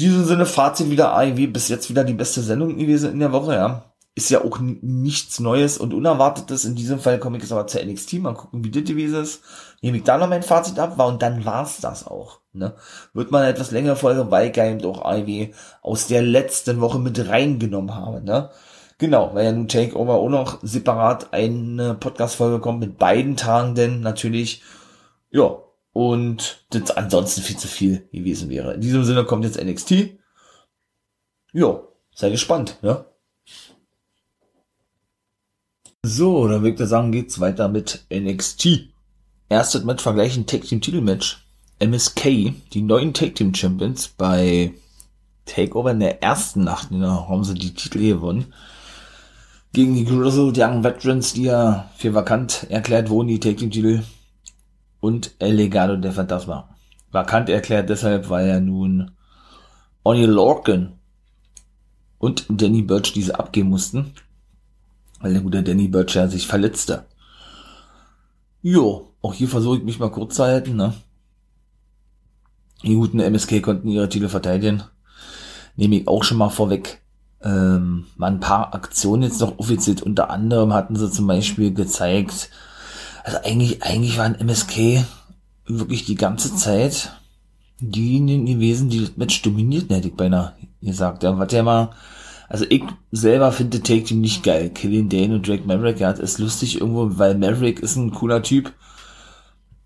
In diesem Sinne, Fazit wieder AEW, bis jetzt wieder die beste Sendung gewesen in der Woche, ja. Ist ja auch nichts Neues und Unerwartetes. In diesem Fall komme ich jetzt aber zur NXT, mal gucken, wie das gewesen ist. Nehme ich da noch mein Fazit ab, war und dann war's das auch. Ne? Wird man etwas länger Folge, weil ich auch AEW aus der letzten Woche mit reingenommen habe, ne? Genau, weil ja nun Takeover auch noch separat eine Podcast-Folge kommt mit beiden Tagen, denn natürlich, ja, und das ansonsten viel zu viel gewesen wäre. In diesem Sinne kommt jetzt NXT. Jo, sei gespannt, ja. So, dann würde ich sagen, geht's weiter mit NXT. Erstes Match vergleichen Tag Team Titel Match. MSK, die neuen Tag Team Champions bei Takeover in der ersten Nacht, da haben sie die Titel gewonnen. Gegen die Grizzled Young Veterans, die ja für vakant erklärt wurden, die Tag Team Titel und El Legado de Fantasma. Vakant erklärt deshalb, weil er nun Oni Lorcan und Danny Birch diese abgeben mussten, weil der gute Danny Birch ja sich verletzte. Jo, auch hier versuche ich mich mal kurz zu halten, ne? Die guten MSK konnten ihre Titel verteidigen. Nehme ich auch schon mal vorweg. Ähm, mal ein paar Aktionen jetzt noch offiziell. Unter anderem hatten sie zum Beispiel gezeigt, also eigentlich, eigentlich waren MSK wirklich die ganze Zeit diejenigen gewesen, die das Match dominierten, hätte ich beinahe gesagt. Ja, was ja mal, also ich selber finde Take Team nicht geil. Killian Dane und Drake Maverick, ja, ist lustig irgendwo, weil Maverick ist ein cooler Typ.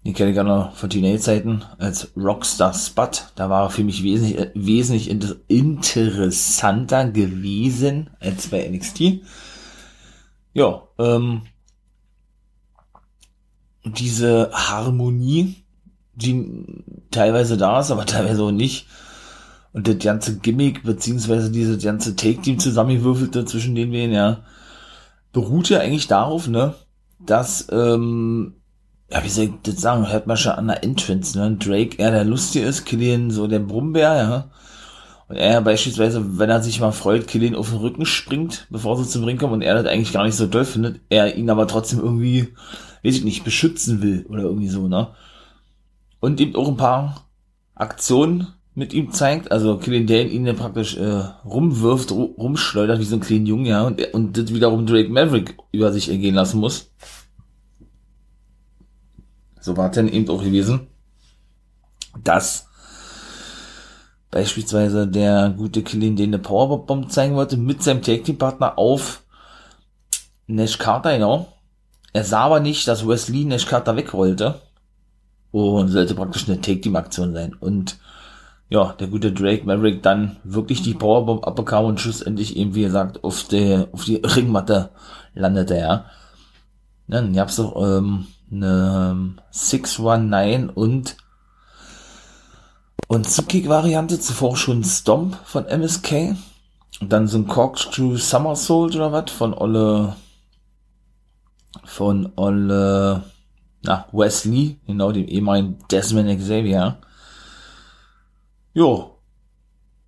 Den kenne ich gar noch von Teenage-Zeiten als Rockstar Spot. Da war er für mich wesentlich, wesentlich interessanter gewesen als bei NXT. Ja, ähm, diese Harmonie, die teilweise da ist, aber teilweise auch nicht. Und das ganze Gimmick, beziehungsweise diese ganze Take-Team zusammengewürfelte zwischen den beiden, ja, beruht ja eigentlich darauf, ne, dass, ähm, ja, wie soll ich das sagen, hört man schon an der Entrance, ne, Drake eher der Lustige ist, Killian so der Brummbär, ja, und er beispielsweise, wenn er sich mal freut, Killian auf den Rücken springt, bevor sie zum Ring kommen und er das eigentlich gar nicht so toll findet, er ihn aber trotzdem irgendwie weiß ich nicht, beschützen will oder irgendwie so, ne? Und eben auch ein paar Aktionen mit ihm zeigt, also Killian Dane ihn dann praktisch äh, rumwirft, rumschleudert wie so ein kleiner Junge, ja, und, und das wiederum Drake Maverick über sich ergehen lassen muss. So war dann eben auch gewesen, dass beispielsweise der gute Killian Dane eine Powerbomb zeigen wollte mit seinem Tag Team Partner auf Nash Carter, genau. Er sah aber nicht, dass Wesley Nash Carter wegrollte. Und sollte praktisch eine Take-Team-Aktion sein. Und ja, der gute Drake Maverick dann wirklich die Powerbomb abbekam und schlussendlich eben, wie gesagt, auf der, auf die Ringmatte landete, ja. Dann gab's doch, ähm, eine 619 und und Subkick-Variante, zuvor schon Stomp von MSK. Und dann so ein Corkscrew Somersault oder was von Olle von Olle, na, Wesley, genau, dem ehemaligen Desmond Xavier. Jo.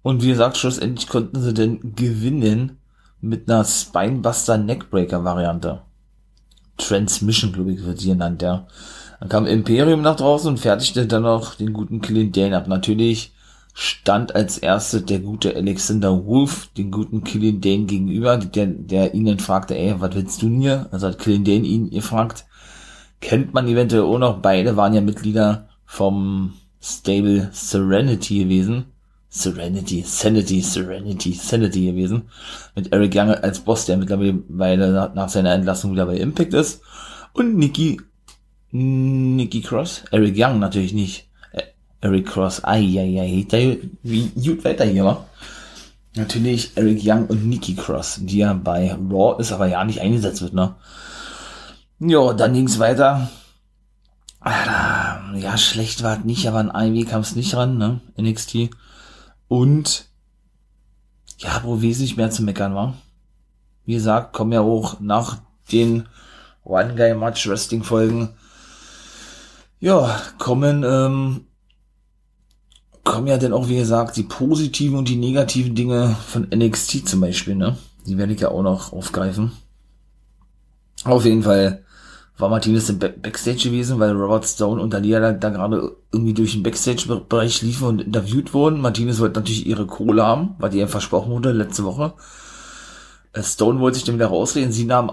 Und wie gesagt, schlussendlich konnten sie denn gewinnen mit einer Spinebuster Neckbreaker Variante. Transmission, glaube ich, wird sie genannt, ja. Dann kam Imperium nach draußen und fertigte dann noch den guten Killian Dane ab. Natürlich stand als erstes der gute Alexander Wolf, den guten Killian Dane gegenüber, der, der ihn fragte, ey, was willst du hier? Also hat Killian Dane ihn gefragt. Kennt man eventuell auch noch, beide waren ja Mitglieder vom Stable Serenity gewesen. Serenity, Sanity, Serenity, Sanity gewesen. Mit Eric Young als Boss, der mittlerweile nach seiner Entlassung wieder bei Impact ist. Und Nikki, Nikki Cross, Eric Young natürlich nicht. Eric Cross, ai, wie gut weiter hier, wa? Natürlich Eric Young und Nikki Cross, die ja bei Raw ist, aber ja nicht eingesetzt wird, ne? Ja, dann ging's weiter. Ja, schlecht war es nicht, aber an IW kam es nicht ran, ne? NXT. Und ja, wo wesentlich mehr zu meckern war. Wie gesagt, kommen ja auch nach den One Guy Match Wrestling Folgen. Ja, kommen ähm, kommen ja dann auch, wie gesagt, die positiven und die negativen Dinge von NXT zum Beispiel, ne? Die werde ich ja auch noch aufgreifen. Auf jeden Fall war Martinez im Backstage gewesen, weil Robert Stone und Dalia da, da gerade irgendwie durch den Backstage-Bereich liefen und interviewt wurden. Martinez wollte natürlich ihre Kohle haben, weil die ja versprochen wurde letzte Woche. Äh, Stone wollte sich dann wieder rausreden. Sie nahm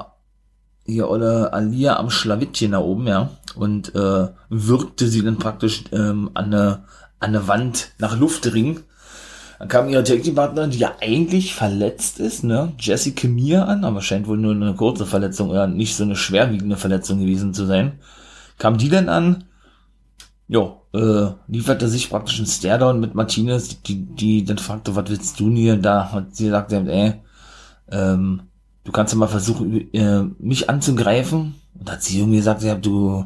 ihr Olle Alia am Schlawittchen da oben, ja, und äh, wirkte sie dann praktisch ähm, an eine an der Wand nach Luft ringen. Dann kam ihre Tag-Team-Partnerin, die ja eigentlich verletzt ist, ne, Jessica Mir an, aber scheint wohl nur eine kurze Verletzung oder nicht so eine schwerwiegende Verletzung gewesen zu sein. Kam die denn an? Jo, äh, lieferte sich praktisch ein Stairdown mit Martinez, die, die dann fragte, was willst du hier? Da hat sie gesagt, ey, ähm, du kannst ja mal versuchen, äh, mich anzugreifen. Und hat sie irgendwie gesagt, ja, du,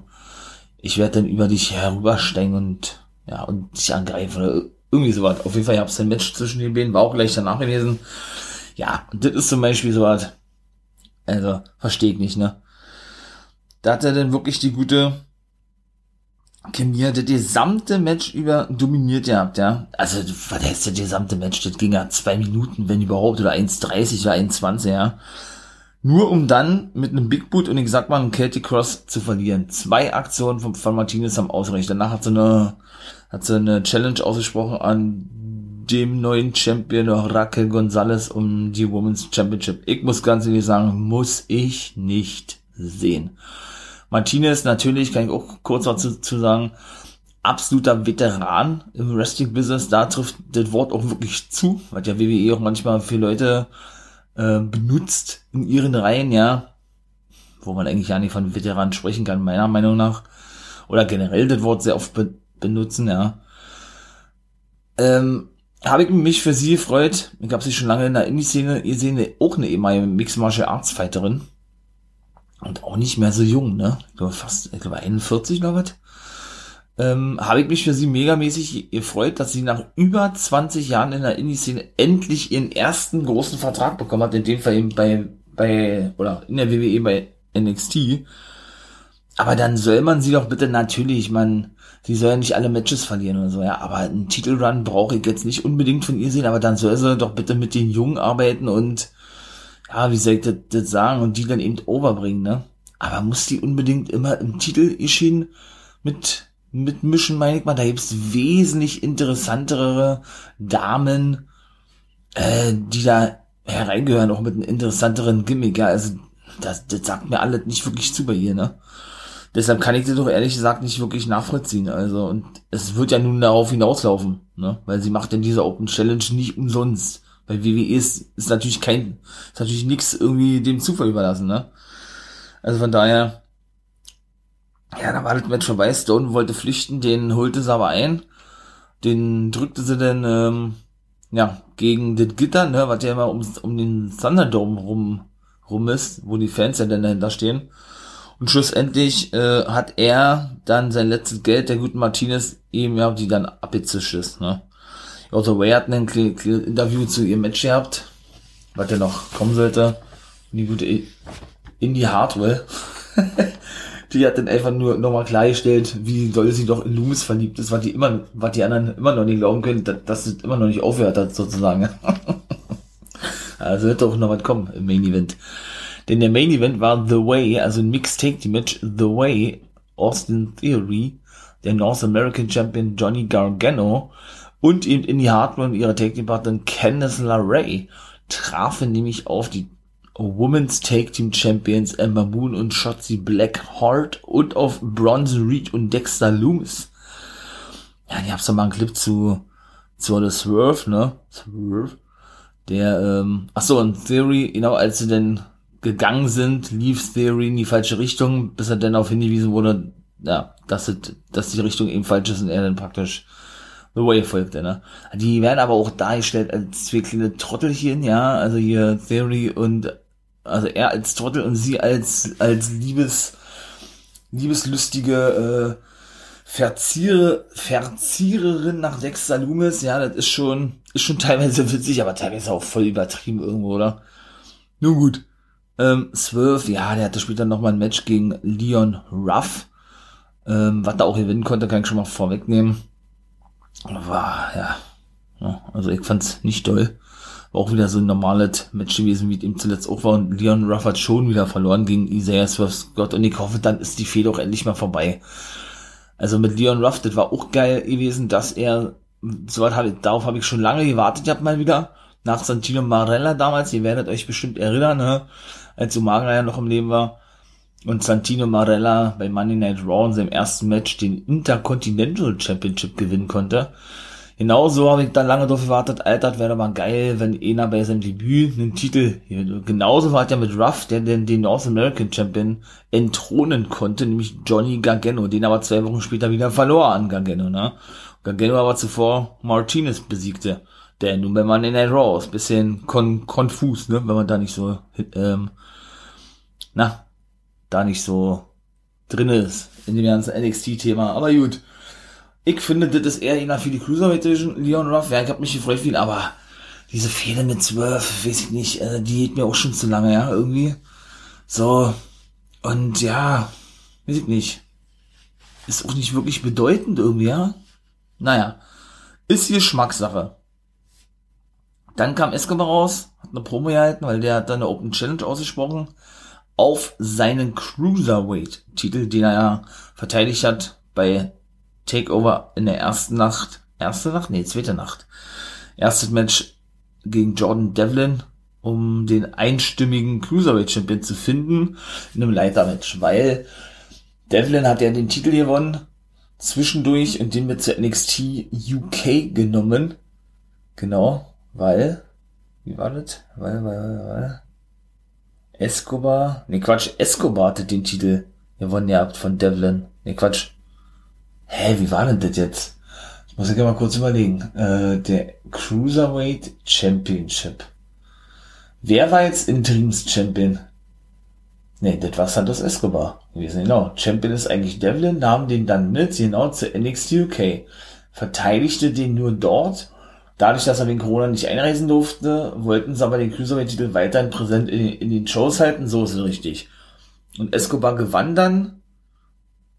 ich werde dann über dich herübersteigen und ja, und sich angreifen oder irgendwie sowas. Auf jeden Fall gab es ein Match zwischen den beiden, war auch gleich danach gewesen. Ja, und das ist zum Beispiel sowas. Also, verstehe ich nicht, ne? Da hat er dann wirklich die gute Chemie, das gesamte Match über dominiert gehabt, ja. Also, was heißt das gesamte Match? Das ging ja zwei Minuten, wenn überhaupt, oder 1,30 oder 1,20, ja. Nur um dann mit einem Big Boot und ich sag mal einem Celtic Cross zu verlieren. Zwei Aktionen von, von Martinez haben ausreicht. Danach hat sie eine, hat sie eine Challenge ausgesprochen an dem neuen Champion Raquel Gonzalez um die Women's Championship. Ich muss ganz ehrlich sagen, muss ich nicht sehen. Martinez natürlich, kann ich auch kurz dazu zu sagen, absoluter Veteran im Wrestling-Business. Da trifft das Wort auch wirklich zu, weil ja WWE auch manchmal für Leute äh, benutzt in ihren Reihen, ja, wo man eigentlich ja nicht von Veteran sprechen kann, meiner Meinung nach, oder generell das Wort sehr oft be benutzen, ja. Ähm, habe ich mich für sie gefreut. Ich habe sie schon lange in der Indie-Szene gesehen, auch eine ehemalige Mixed Martial Arts Fighterin. Und auch nicht mehr so jung, ne? Ich glaube fast, ich glaube 41 oder was ähm, habe ich mich für sie megamäßig gefreut, dass sie nach über 20 Jahren in der Indie-Szene endlich ihren ersten großen Vertrag bekommen hat, in dem Fall eben bei, bei, oder in der WWE bei NXT. Aber dann soll man sie doch bitte natürlich, man, sie soll ja nicht alle Matches verlieren oder so, ja, aber einen Titelrun brauche ich jetzt nicht unbedingt von ihr sehen, aber dann soll sie doch bitte mit den Jungen arbeiten und, ja, wie soll ich das, das sagen, und die dann eben overbringen, ne? Aber muss die unbedingt immer im Titel geschehen mit mitmischen, meine ich mal. Da gibt's wesentlich interessantere Damen, äh, die da hereingehören, auch mit einem interessanteren Gimmick. Ja, also das, das sagt mir alles nicht wirklich zu bei ihr, ne? Deshalb kann ich das doch ehrlich gesagt nicht wirklich nachvollziehen. Also, und es wird ja nun darauf hinauslaufen, ne? Weil sie macht denn diese Open Challenge nicht umsonst. Bei WWE ist, ist natürlich kein, ist natürlich nichts irgendwie dem Zufall überlassen, ne? Also von daher, ja, da war das Match vorbei. Stone wollte flüchten, den holte sie aber ein. Den drückte sie dann, ähm, ja, gegen das Gitter, ne, was ja immer um, um den Thunderdome rum, rum ist, wo die Fans ja dann dahinter stehen. Und schlussendlich äh, hat er dann sein letztes Geld, der guten Martinez, ihm ja, die dann abgezischt ist, ne. Otto Way hat ein Interview zu ihrem Match gehabt, was ja noch kommen sollte. Die gute Indie Hardware. die hat dann einfach nur nochmal klargestellt, wie doll sie doch in Loomis verliebt ist, was die immer, was die anderen immer noch nicht glauben können, dass, dass es immer noch nicht aufhört hat, sozusagen. also wird doch noch was kommen im Main Event. Denn der Main Event war The Way, also ein Mixed Take Team Match, The Way, Austin Theory, der North American Champion Johnny Gargano und eben in die Hartmann ihrer Take Team Partnerin Candice LeRae trafen nämlich auf die Women's Take Team Champions Ember Moon und Shotzi Blackheart und auf Bronson Reed und Dexter Loomis. Ja, ich hab's doch mal einen Clip zu, zu The Swerve, ne? Swerve. Der, ähm, ach so, und Theory, genau, als sie denn gegangen sind, lief Theory in die falsche Richtung, bis er dann darauf hingewiesen wurde, ja, dass, es, dass die Richtung eben falsch ist und er dann praktisch The Way folgte, ne? Die werden aber auch dargestellt als zwei kleine Trottelchen, ja, also hier Theory und also er als Trottel und sie als, als Liebes, liebeslustige, äh, Verziere, Verziererin nach Dexter Loomis, ja, das ist schon, ist schon teilweise witzig, aber teilweise auch voll übertrieben irgendwo, oder? Nun gut. Ähm, Swerve, ja, der hatte später nochmal ein Match gegen Leon Ruff. Ähm, was er auch gewinnen konnte, kann ich schon mal vorwegnehmen. War, ja. ja also ich fand's nicht toll auch wieder so ein normales Match gewesen, wie ihm zuletzt auch war. Und Leon Ruff hat schon wieder verloren gegen Isaiah Swerve Scott. Und ich hoffe, dann ist die Fehde auch endlich mal vorbei. Also mit Leon Ruff, das war auch geil gewesen, dass er, soweit habe ich, darauf habe ich schon lange gewartet, ich hab mal wieder, nach Santino Marella damals, ihr werdet euch bestimmt erinnern, ne, als Umaga ja noch im Leben war. Und Santino Marella bei Monday Night Raw in seinem ersten Match den Intercontinental Championship gewinnen konnte. Genauso habe ich dann lange darauf gewartet, Alter, wäre mal geil, wenn einer bei seinem Debüt einen Titel, genauso war es ja mit Ruff, der den, den North American Champion entthronen konnte, nämlich Johnny Gargano, den aber zwei Wochen später wieder verlor an Gargano, ne? Gargano aber zuvor Martinez besiegte, der nun bei Monday Night Raw ist, bisschen kon konfus, ne, wenn man da nicht so, ähm, na, da nicht so drin ist in dem ganzen NXT-Thema, aber gut. Ich finde, das ist eher einer für die Cruiserweight Division, Leon Ruff. Ja, ich hab mich gefreut viel, aber diese Fehler mit 12, weiß ich nicht, äh, die geht mir auch schon zu lange, ja, irgendwie. So. Und ja, weiß ich nicht. Ist auch nicht wirklich bedeutend irgendwie, ja. Naja. Ist Geschmackssache. Dann kam Escobar raus, hat eine Promo gehalten, weil der hat dann eine Open Challenge ausgesprochen auf seinen Cruiserweight-Titel, den er ja verteidigt hat bei Takeover in der ersten Nacht. Erste Nacht? Nee, zweite Nacht. Erstes Match gegen Jordan Devlin, um den einstimmigen Cruiserweight Champion zu finden in einem Leitermatch, weil Devlin hat ja den Titel gewonnen zwischendurch und den mit zur NXT UK genommen. Genau, weil, wie war das? Weil, weil, weil, weil. Escobar, nee Quatsch, Escobar hatte den Titel gewonnen gehabt von Devlin. Nee Quatsch, Hä, wie war denn das jetzt? Ich muss ich mal kurz überlegen. Äh, der Cruiserweight Championship. Wer war jetzt Interims-Champion? Nee, das war Santos Escobar gewesen, genau. Champion ist eigentlich Devlin, nahm den dann mit, genau, zu NXT UK. Verteidigte den nur dort. Dadurch, dass er wegen Corona nicht einreisen durfte, wollten sie aber den Cruiserweight-Titel weiterhin präsent in, in den Shows halten, so ist es richtig. Und Escobar gewann dann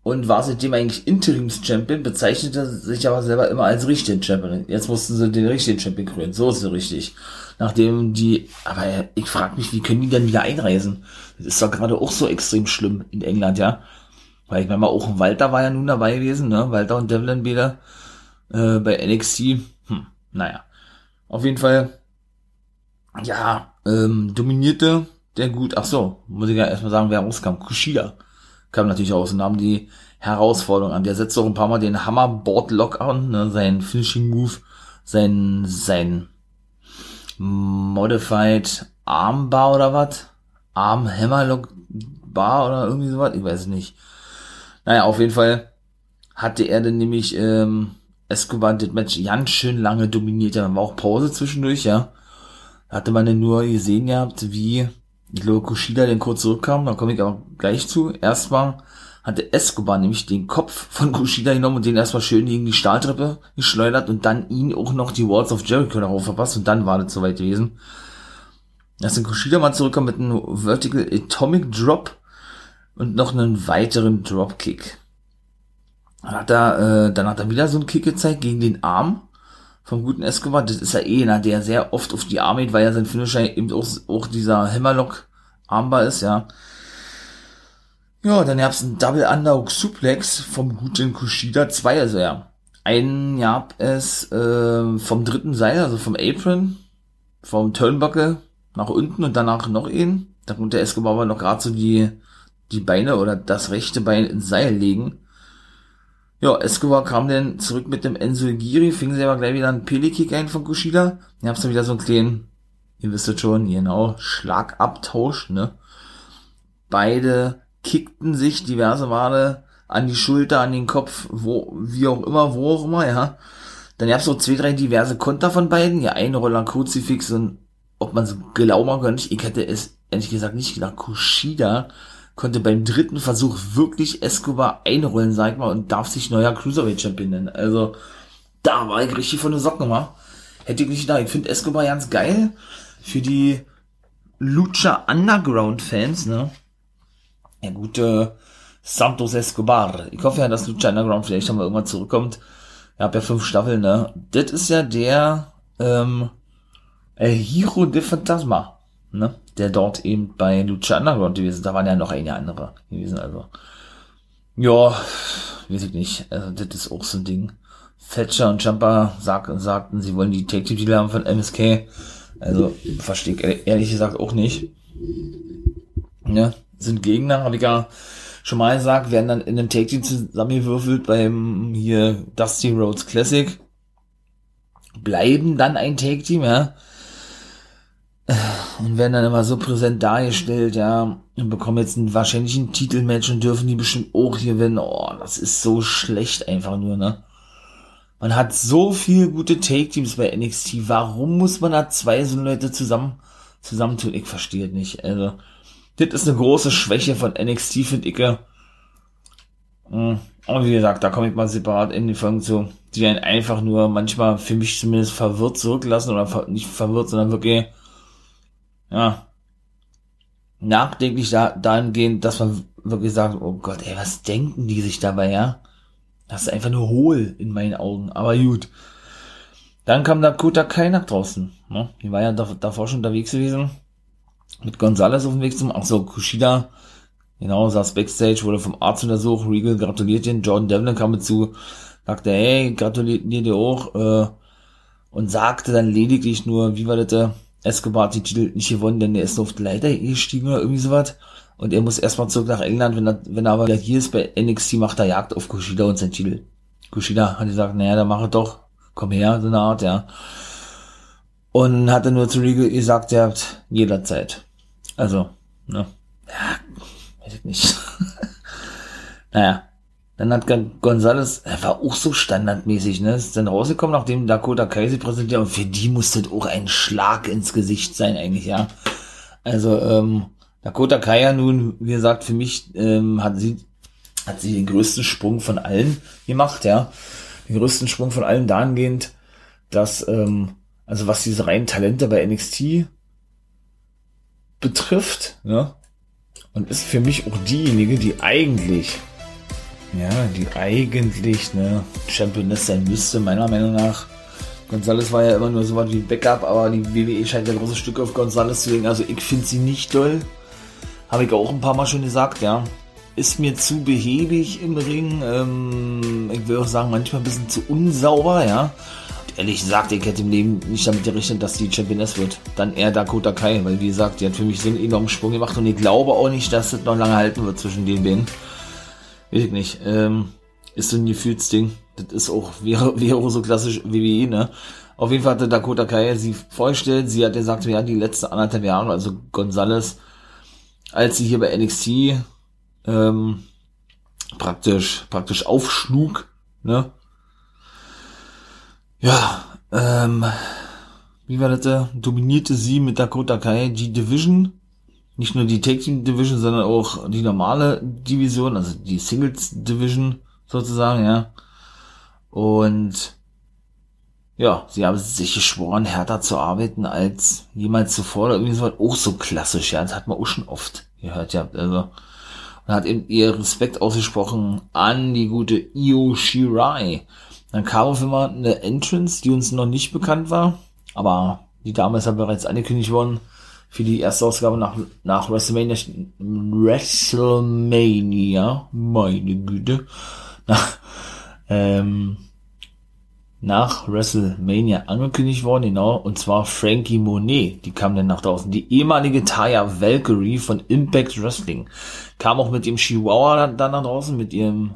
und war seitdem eigentlich Interims-Champion, bezeichnete sich aber selber immer als richtigen Champion. Jetzt mussten sie den richtigen Champion krönen, so ist es richtig. Nachdem die, aber ich frage mich, wie können die denn wieder einreisen? Das ist doch gerade auch so extrem schlimm in England, ja. Weil ich meine mal, auch Walter war ja nun dabei gewesen, ne? Walter und Devlin wieder äh, bei NXT. Naja. Auf jeden Fall, ja, ähm, dominierte der gut, ach so, muss ich ja erstmal sagen, wer rauskam. Kushida kam natürlich aus und nahm die Herausforderung an. Der setzt auch ein paar Mal den Hammerboard Lock an, ne, sein Finishing Move, sein, sein Modified Armbar oder was? Arm Hammerlock Bar oder irgendwie sowas, ich weiß nicht. Naja, auf jeden Fall hatte er dann nämlich ähm, Escobar das Match ganz schön lange dominiert. Dann war auch Pause zwischendurch, ja. hatte man dann nur gesehen gehabt, wie ich glaube, Kushida den kurz zurückkam, da komme ich aber gleich zu. Erstmal hatte Escobar nämlich den Kopf von Kushida genommen und den erstmal schön gegen die Stahltreppe geschleudert und dann ihn auch noch die Walls of Jericho darauf verpasst und dann war das soweit gewesen. Dass dann Kushida mal zurückkam mit einem Vertical Atomic Drop und noch einen weiteren Dropkick. Dann hat er, äh, dann hat er wieder so einen Kick gezeigt gegen den Arm vom guten Escobar. Das ist ja eh einer, der sehr oft auf die Arme geht, weil ja sein Finisher eben auch, auch dieser Hammerlock Armbar ist, ja. Ja, dann gab's einen Double Underhook Suplex vom guten Kushida 2, also ja. Einen gab es äh, vom dritten Seil, also vom Apron, vom Turnbuckle nach unten und danach noch einen. Da konnte Escobar aber noch gerade so die, die Beine oder das rechte Bein ins Seil legen. Ja, Escobar kam dann zurück mit dem Enzo Giri, fing selber gleich wieder einen Pelekick ein von Kushida. Dann hab's dann wieder so einen kleinen, ihr wisst es schon, genau, Schlagabtausch, ne? Beide kickten sich diverse Male an die Schulter, an den Kopf, wo, wie auch immer, wo auch immer, ja. Dann gab's so zwei, drei diverse Konter von beiden, ja, ein Roller Kruzifix und ob man so glauben kann, ich hätte es ehrlich gesagt nicht gedacht, Kushida konnte beim dritten Versuch wirklich Escobar einrollen, sag ich mal, und darf sich neuer Cruiserweight Champion nennen. Also, da war ich richtig von der Socken, wa? Hätte ich nicht gedacht. Ich finde Escobar ganz geil für die Lucha Underground Fans, ne? Der gute Santos Escobar. Ich hoffe ja, dass Lucha Underground vielleicht mal irgendwann zurückkommt. Er hat ja fünf Staffeln, ne? Das ist ja der, ähm, El Hiro de Fantasma, ne? Der dort eben bei Lucha Underground gewesen. Da waren ja noch einige andere gewesen, also. Ja, weiß ich nicht. Also, das ist auch so ein Ding. Thatcher und Jumper sag, sagten, sie wollen die Take Team Dealer haben von MSK. Also, verstehe ich ehrlich gesagt auch nicht. Ja, sind Gegner, habe ich ja schon mal gesagt, werden dann in einem Take Team zusammengewürfelt beim hier Dusty Rhodes Classic. Bleiben dann ein Take Team, ja und werden dann immer so präsent dargestellt, ja, und bekommen jetzt einen wahrscheinlichen Titelmatch und dürfen die bestimmt auch gewinnen. Oh, das ist so schlecht einfach nur, ne? Man hat so viel gute Take-Teams bei NXT. Warum muss man da zwei so Leute zusammen, zusammentun? Ich verstehe es nicht. Also, das ist eine große Schwäche von NXT, finde ich. Und hm, wie gesagt, da komme ich mal separat in die Folgen zu, die einen einfach nur manchmal für mich zumindest verwirrt zurücklassen oder nicht verwirrt, sondern wirklich ja, nachdenklich da, dahingehend, dass man wirklich sagt, oh Gott, ey, was denken die sich dabei, ja? Das ist einfach nur hohl in meinen Augen, aber gut. Dann kam Dakota Kai nach draußen, ne? Die war ja davor schon unterwegs gewesen. Mit Gonzales auf dem Weg zum, ach so, Kushida, genau, saß Backstage, wurde vom Arzt untersucht, Regal gratuliert den, Jordan Devlin kam dazu, sagte, hey, gratuliert dir auch, äh, und sagte dann lediglich nur, wie war das, Escobar hat die Titel nicht gewonnen, denn er ist auf die Leiter gestiegen oder irgendwie sowas. Und er muss erstmal zurück nach England, wenn er, wenn er aber hier ist bei NXT, macht er Jagd auf Kushida und sein Titel. Kushida hat gesagt, naja, dann mach er doch, komm her, so eine Art, ja. Und hat er nur zu Regal gesagt, er hat jederzeit. Also, ne. Ja, weiß ich nicht. naja. Dann hat Gonzales, er war auch so standardmäßig, ne? Ist dann rausgekommen, nachdem Dakota Kai sie präsentiert. Und für die musste auch ein Schlag ins Gesicht sein, eigentlich, ja. Also, ähm, Dakota Kai ja nun, wie gesagt, für mich, ähm, hat sie, hat sie den größten Sprung von allen gemacht, ja. Den größten Sprung von allen dahingehend, dass, ähm, also was diese reinen Talente bei NXT betrifft, ne? Und ist für mich auch diejenige, die eigentlich ja, die eigentlich eine Championess sein müsste, meiner Meinung nach. Gonzales war ja immer nur so was wie Backup, aber die WWE scheint ja große Stücke auf Gonzales zu legen. Also ich finde sie nicht toll. Habe ich auch ein paar Mal schon gesagt, ja. Ist mir zu behäbig im Ring. Ähm, ich will auch sagen, manchmal ein bisschen zu unsauber, ja. Und ehrlich gesagt, ich hätte im Leben nicht damit gerechnet, dass die Championess wird. Dann eher Dakota Kai, weil wie gesagt, die hat für mich so einen enormen Sprung gemacht und ich glaube auch nicht, dass das noch lange halten wird zwischen den beiden weiß ich nicht, ähm, ist so ein Gefühlsding. Das ist auch, wäre, wäre so klassisch WWE, ne? Auf jeden Fall hatte Dakota Kai sie vorgestellt. Sie hat gesagt, ja, die letzten anderthalb Jahre, also Gonzales, als sie hier bei NXT ähm, praktisch praktisch aufschlug, ne? Ja, ähm, wie war das? Dominierte sie mit Dakota Kai die Division nicht nur die Take Team Division, sondern auch die normale Division, also die Singles Division sozusagen, ja. Und ja, sie haben sich geschworen, härter zu arbeiten als jemals zuvor oder irgendwie so auch so klassisch, ja. Das hat man auch schon oft gehört, ja. Also, und hat eben ihr Respekt ausgesprochen an die gute Io Shirai. Dann kam auf immer eine Entrance, die uns noch nicht bekannt war, aber die Dame ist ja bereits angekündigt worden für die erste Ausgabe nach, nach WrestleMania, WrestleMania, meine Güte, nach, ähm, nach WrestleMania angekündigt worden, genau, und zwar Frankie Monet, die kam dann nach draußen, die ehemalige Taya Valkyrie von Impact Wrestling, kam auch mit dem Chihuahua dann nach draußen, mit ihrem,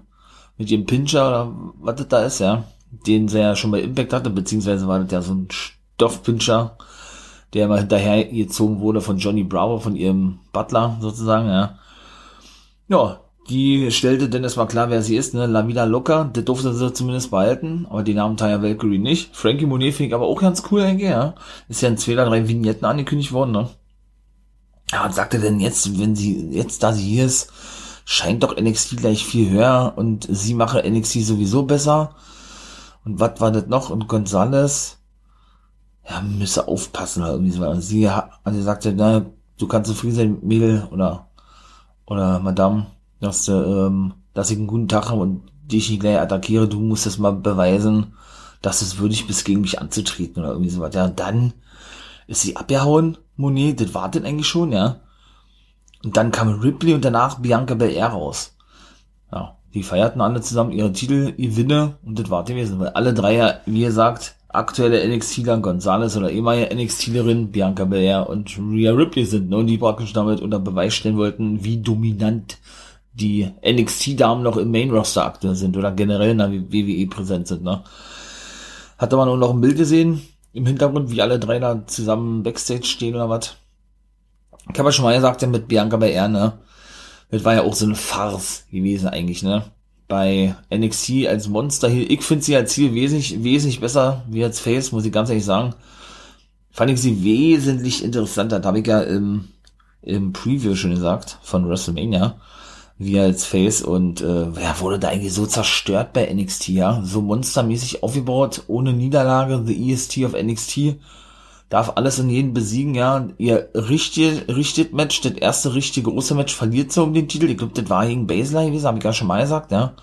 mit ihrem Pincher oder was das da ist, ja, den sie ja schon bei Impact hatte, beziehungsweise war das ja so ein Stoffpinscher, der mal hinterher gezogen wurde von Johnny Bravo, von ihrem Butler sozusagen, ja. Ja, die stellte denn war klar, wer sie ist, ne? La Vida Loca, das durfte sie zumindest behalten, aber die Namen Taya Valkyrie nicht. Frankie Monet finde ich aber auch ganz cool eigentlich, ja. Ist ja in zwei oder drei Vignetten angekündigt worden, ne? Ja, und sagte denn jetzt, wenn sie, jetzt da sie hier ist, scheint doch NXT gleich viel höher und sie mache NXT sowieso besser. Und was war das noch? Und Gonzales, ja, müsse aufpassen oder irgendwie so. Und sie also sagte, na, du kannst zufrieden sein, Mädel oder, oder Madame, dass, du, ähm, dass ich einen guten Tag habe und dich nicht gleich attackiere, du musst es mal beweisen, dass es würdig bist, gegen mich anzutreten oder irgendwie so was. Ja, und dann ist sie abgehauen, Monet, das war denn eigentlich schon, ja. Und dann kam Ripley und danach Bianca Belair raus. Ja, die feierten alle zusammen ihre Titel, ihr Winne und das war gewesen, weil alle drei ja, wie gesagt, aktuelle NXTler Gonzales oder ehemalige NXTlerin Bianca Belair und Rhea Ripley sind, ne, und die praktisch damit unter Beweis stellen wollten, wie dominant die NXT-Damen noch im Main-Roster aktuell sind oder generell in der WWE präsent sind, ne. Hatte man auch noch ein Bild gesehen im Hintergrund, wie alle drei da zusammen Backstage stehen oder was. Ich habe ja schon mal gesagt, ja, mit Bianca Belair, ne. Das war ja auch so eine Farce gewesen eigentlich, ne bei NXT als Monster hier. Ich finde sie als Ziel wesentlich, wesentlich besser wie als Face, muss ich ganz ehrlich sagen. Fand ich sie wesentlich interessanter. Da habe ich ja im, im Preview schon gesagt von WrestleMania. Wie als Face und äh, ja, wurde da eigentlich so zerstört bei NXT, ja. So monstermäßig aufgebaut, ohne Niederlage, The EST of NXT darf alles und jeden besiegen, ja. Ihr richtet, richtet Match, das erste richtige große Match verliert so um den Titel. Ich glaube, das war gegen Baseline gewesen, habe ich ja schon mal gesagt, ja.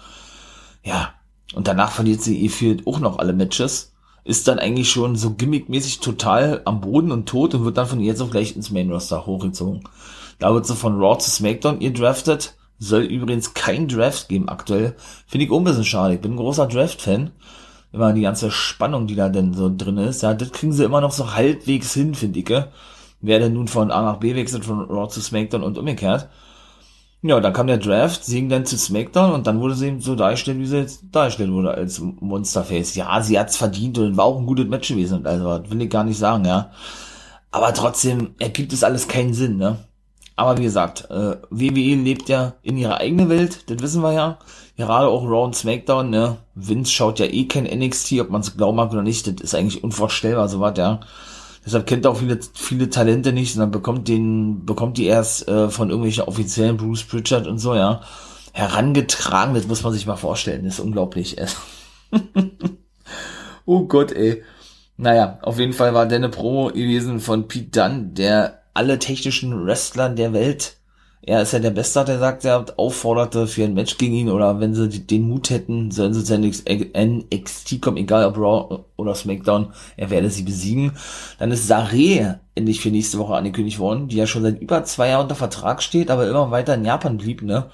Ja. Und danach verliert sie ihr führt auch noch alle Matches. Ist dann eigentlich schon so gimmickmäßig total am Boden und tot und wird dann von jetzt auch gleich ins Main Roster hochgezogen. Da wird sie von Raw zu SmackDown ihr draftet. Soll übrigens kein Draft geben aktuell. Finde ich auch schade. Ich bin ein großer Draft-Fan immer die ganze Spannung, die da denn so drin ist, ja, das kriegen sie immer noch so halbwegs hin, finde ich. Wer denn nun von A nach B wechselt, von Raw zu SmackDown und umgekehrt. Ja, dann kam der Draft, sie ging dann zu SmackDown und dann wurde sie eben so dargestellt, wie sie jetzt dargestellt wurde als Monsterface. Ja, sie hat's verdient und war auch ein gutes Match gewesen, also will ich gar nicht sagen, ja. Aber trotzdem ergibt es alles keinen Sinn, ne? Aber wie gesagt, äh, WWE lebt ja in ihrer eigenen Welt, das wissen wir ja. Gerade auch Raw und SmackDown, ne? Vince schaut ja eh kein NXT, ob man es glauben mag oder nicht, das ist eigentlich unvorstellbar, so was, ja. Deshalb kennt er auch viele, viele Talente nicht, sondern bekommt den, bekommt die erst äh, von irgendwelchen offiziellen Bruce Pritchard und so, ja, herangetragen, das muss man sich mal vorstellen, das ist unglaublich. oh Gott, ey. Naja, auf jeden Fall war der eine Pro gewesen von Pete Dunn, der alle technischen Wrestler der Welt, er ist ja der Beste, hat er sagt, er aufforderte für ein Match gegen ihn oder wenn sie den Mut hätten, sollen sie zu NXT kommen, egal ob Raw oder SmackDown, er werde sie besiegen. Dann ist Sare endlich für nächste Woche angekündigt worden, die ja schon seit über zwei Jahren unter Vertrag steht, aber immer weiter in Japan blieb, ne?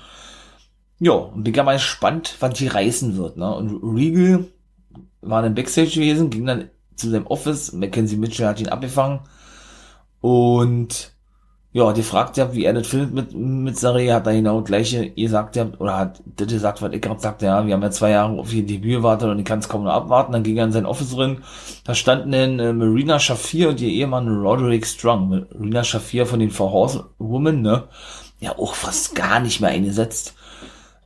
Ja, und bin gar mal gespannt, wann die reißen wird, ne? Und Regal war dann Backstage gewesen, ging dann zu seinem Office, Mackenzie Mitchell hat ihn abgefangen, und ja, die fragt ja, wie er das findet mit, mit Saray, hat er genau gleiche gesagt, ja, oder hat das gesagt, was ich gerade sagte, ja, wir haben ja zwei Jahre auf ihr Debüt gewartet und ich kann es kaum noch abwarten. Dann ging er in sein Office drin, da standen dann äh, Marina Shafir und ihr Ehemann Roderick Strong. Marina Shafir von den Four Horsewomen, ne, ja, auch fast gar nicht mehr eingesetzt.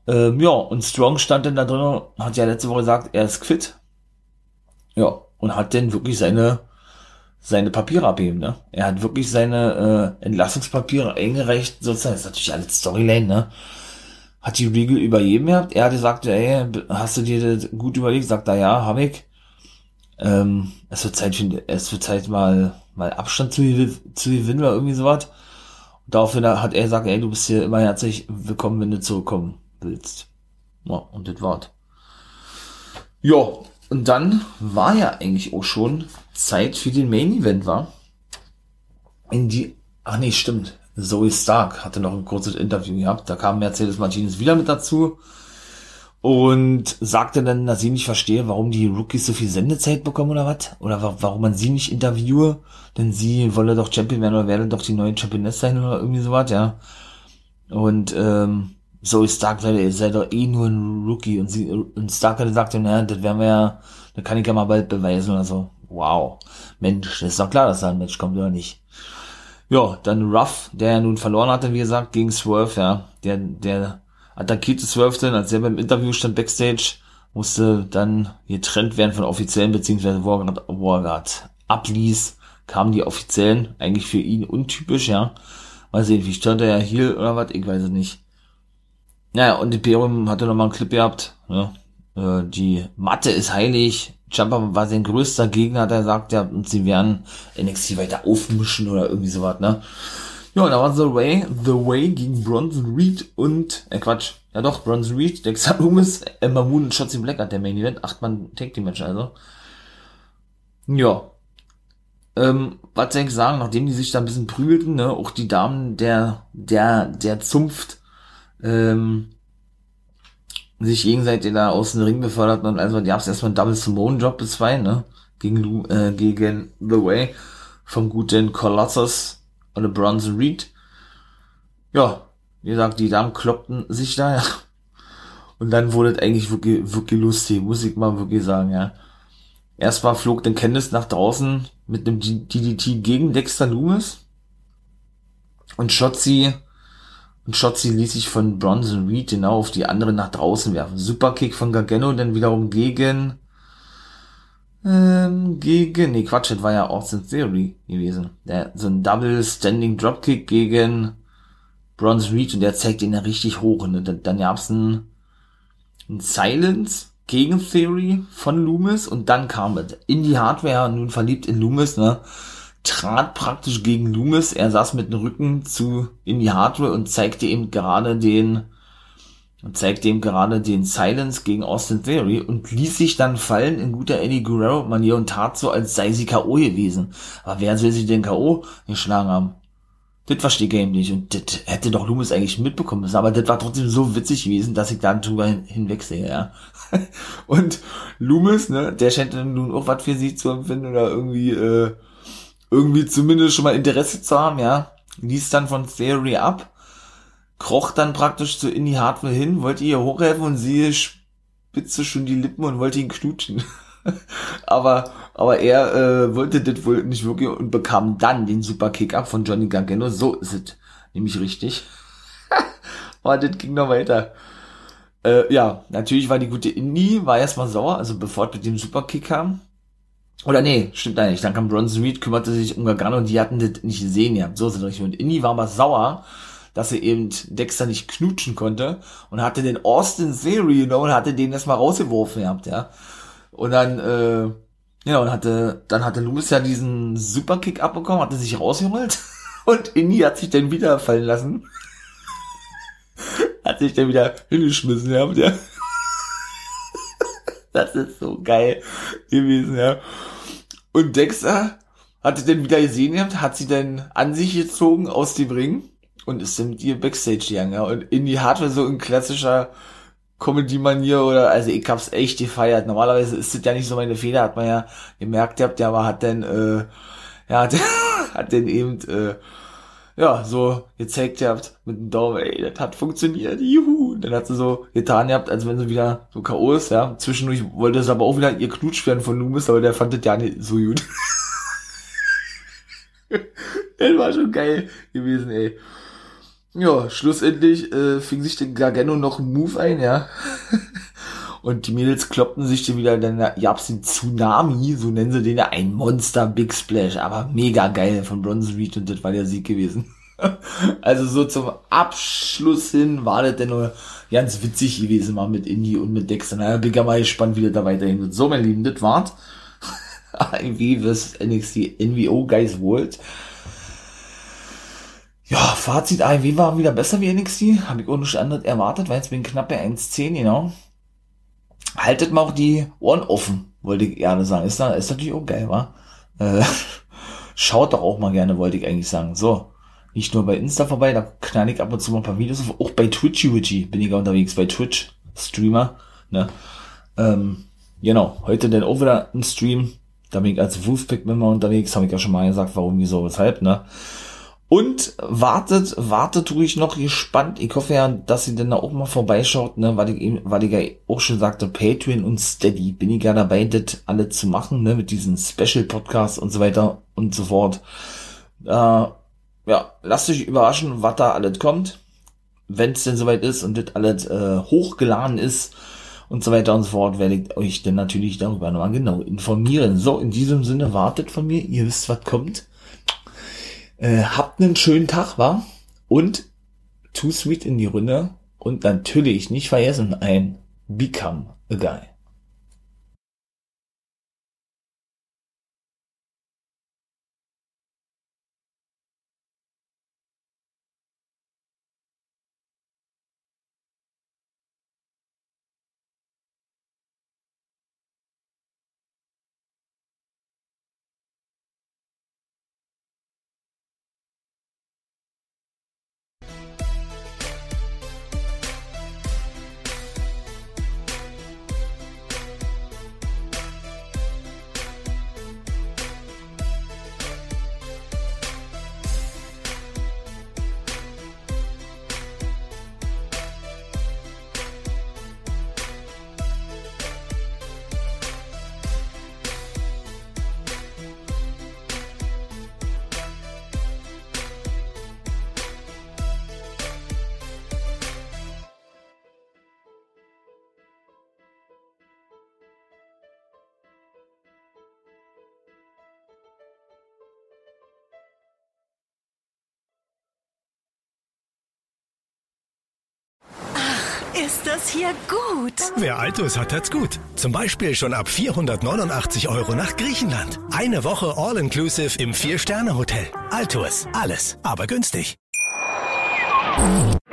Ähm, ja, und Strong stand dann da drin, hat ja letzte Woche gesagt, er ist quitt. Ja, und hat dann wirklich seine seine Papiere abheben, ne? Er hat wirklich seine äh, Entlassungspapiere eingereicht, sozusagen, das ist natürlich alles Storyline, ne? Hat die Regal übergeben gehabt. Er hat gesagt, ey, hast du dir das gut überlegt? Sagt er, ja, hab ich. Ähm, es wird Zeit, es wird Zeit mal, mal Abstand zu, zu gewinnen oder irgendwie sowas. Daraufhin hat er gesagt, ey, du bist hier immer herzlich willkommen, wenn du zurückkommen willst. Ja, und das war's. Ja, und dann war ja eigentlich auch schon Zeit für den Main Event, war. In die, ach nee, stimmt. Zoe Stark hatte noch ein kurzes Interview gehabt. Da kam Mercedes Martinez wieder mit dazu und sagte dann, dass sie nicht verstehe, warum die Rookies so viel Sendezeit bekommen oder was? Oder wa warum man sie nicht interviewe, denn sie wolle doch Champion werden oder werde doch die neue Championess sein oder irgendwie sowas, ja. Und ähm, Zoe Stark sei, sei doch eh nur ein Rookie und sie und Stark hatte gesagt, naja, das werden wir ja, das kann ich ja mal bald beweisen oder so. Wow. Mensch, ist doch klar, dass da ein Match kommt, oder nicht? Ja, dann Ruff, der ja nun verloren hatte, wie gesagt, gegen Swerve, ja. Der, der attackierte Swerve dann, als er beim Interview stand backstage, musste dann getrennt werden von Offiziellen, beziehungsweise er grad abließ, kamen die Offiziellen, eigentlich für ihn untypisch, ja. Mal sehen, wie stand er ja hier oder was, ich weiß es nicht. Naja, und Imperium hatte nochmal einen Clip gehabt, ja. Äh, die Matte ist heilig, Jumper war sein größter Gegner, hat er gesagt, ja, und sie werden NXT weiter aufmischen oder irgendwie sowas, ne? Ja, da war The Way, The Way gegen Bronson Reed und, äh Quatsch, ja doch, Bronson Reed, Dexter Loomis, Emma Moon und Shotzi Black hat der Main Event, acht Mann Take Team Match also. Ja. Ähm, was soll ich sagen, nachdem die sich da ein bisschen prügelten, ne, auch die Damen der, der, der Zunft, ähm, sich gegenseitig da aus dem Ring befördert und also die haben es erstmal Double Simone Job bis zwei, ne? Gegen, äh, gegen The Way vom guten Colossus oder Bronze Reed. Ja, wie gesagt, die Damen kloppten sich da, ja. Und dann wurde es eigentlich wirklich, wirklich lustig, muss ich mal wirklich sagen, ja. Erstmal flog den Candice nach draußen mit einem DDT gegen Dexter Loomis. Und Shotzi und Shotzi ließ sich von Bronson Reed genau auf die andere nach draußen werfen. Superkick von Gargano, dann wiederum gegen, ähm, gegen, nee, Quatsch, das war ja Austin Theory gewesen. Der, so ein Double Standing Dropkick gegen Bronson Reed und der zeigt ihn ja richtig hoch. Und dann, dann gab's ein, ein Silence gegen Theory von Loomis und dann kam es. In die Hardware, nun verliebt in Loomis, ne? Trat praktisch gegen Loomis. Er saß mit dem Rücken zu in die Hardware und zeigte ihm gerade den und zeigte ihm gerade den Silence gegen Austin Theory und ließ sich dann fallen in guter Eddie Guerrero Manier und tat so, als sei sie K.O. gewesen. Aber wer soll sie denn K.O. geschlagen haben? Das verstehe ich eben nicht. Und das hätte doch Loomis eigentlich mitbekommen müssen. Aber das war trotzdem so witzig gewesen, dass ich dann drüber hinwegsehe, ja. und Loomis, ne, der scheint nun auch was für sie zu empfinden oder irgendwie, äh, irgendwie zumindest schon mal Interesse zu haben, ja. Ließ dann von Theory ab, kroch dann praktisch zu Indie Hardware hin, wollte ihr hochhelfen und sie spitze schon die Lippen und wollte ihn knutschen. aber, aber er äh, wollte das wohl nicht wirklich und bekam dann den Superkick ab von Johnny Gargano. So ist es nämlich richtig. aber das ging noch weiter. Äh, ja, natürlich war die gute Indie, war erstmal sauer, also bevor es mit dem Superkick kam. Oder nee, stimmt eigentlich. Dann kam Bronson Reed, kümmerte sich um Gargano und die hatten das nicht gesehen ja. So ist es richtig. Und Indy war aber sauer, dass er eben Dexter nicht knutschen konnte und hatte den Austin Theory genommen und hatte den erstmal rausgeworfen gehabt, ja. Und dann, äh, ja, und hatte, dann hatte Lewis ja diesen Superkick abbekommen, hatte sich rausgeholt und Indy hat sich dann wieder fallen lassen. hat sich dann wieder hingeschmissen gehabt, ja. Das ist so geil gewesen, ja. Und Dexter hatte dann wieder gesehen gehabt, hat sie dann an sich gezogen aus dem Ring und ist dann mit ihr Backstage gegangen, ja. Und in die Hardware so in klassischer Comedy-Manier oder, also ich hab's echt gefeiert. Normalerweise ist das ja nicht so meine Fehler, hat man ja gemerkt gehabt, ja, aber hat dann, äh, ja, hat, hat dann eben, äh, ja, so gezeigt habt mit dem Daumen, ey, das hat funktioniert, juhu. Dann hat sie so getan gehabt, als wenn sie wieder so K.O. ist, ja. Zwischendurch wollte es aber auch wieder ihr Knutsch werden von Loomis, aber der fand das ja nicht so gut. das war schon geil gewesen, ey. Ja, schlussendlich äh, fing sich der Gargano noch einen Move ein, ja. Und die Mädels kloppten sich dann wieder, dann gab's den Tsunami, so nennen sie den ja, ein Monster Big Splash, aber mega geil von Bronze Reed und das war der Sieg gewesen. also so zum Abschluss hin war das denn nur ganz witzig gewesen, mal mit Indie und mit Dexter. Naja, bin ich mal gespannt, wie das da weiterhin wird. So, mein Lieben, das war's. IW vs NXT NWO Guys World. Ja, Fazit AEW war wieder besser wie NXT. Habe ich auch nicht anderes erwartet, weil es bin knapp bei 1,10, genau. Haltet mal auch die Ohren offen, wollte ich gerne sagen. Ist, da, ist natürlich auch geil, wa? Äh, schaut doch auch mal gerne, wollte ich eigentlich sagen. So, nicht nur bei Insta vorbei, da knall ich ab und zu mal ein paar Videos auf. Auch bei Twitchy Witchy bin ich unterwegs, bei Twitch, Streamer, ne? Ähm, genau, heute dann auch wieder ein Stream. Da bin ich als Wolfpack-Member unterwegs, habe ich ja schon mal gesagt, warum, wieso, weshalb, ne? Und wartet, wartet tue ich noch gespannt. Ich hoffe ja, dass ihr denn da auch mal vorbeischaut, ne, weil ich eben, weil ich ja auch schon sagte, Patreon und Steady bin ich ja dabei, das alle zu machen, ne, mit diesen Special Podcasts und so weiter und so fort. Äh, ja, lasst euch überraschen, was da alles kommt. Wenn es denn soweit ist und das alles äh, hochgeladen ist und so weiter und so fort, werde ich euch dann natürlich darüber nochmal genau informieren. So, in diesem Sinne wartet von mir, ihr wisst, was kommt. Äh, habt einen schönen Tag, war Und Too Sweet in die Runde. Und natürlich nicht vergessen, ein Become a Guy. Ist das hier gut? Wer Altus hat, hat's gut. Zum Beispiel schon ab 489 Euro nach Griechenland. Eine Woche All-Inclusive im Vier-Sterne-Hotel. Altus. Alles, aber günstig.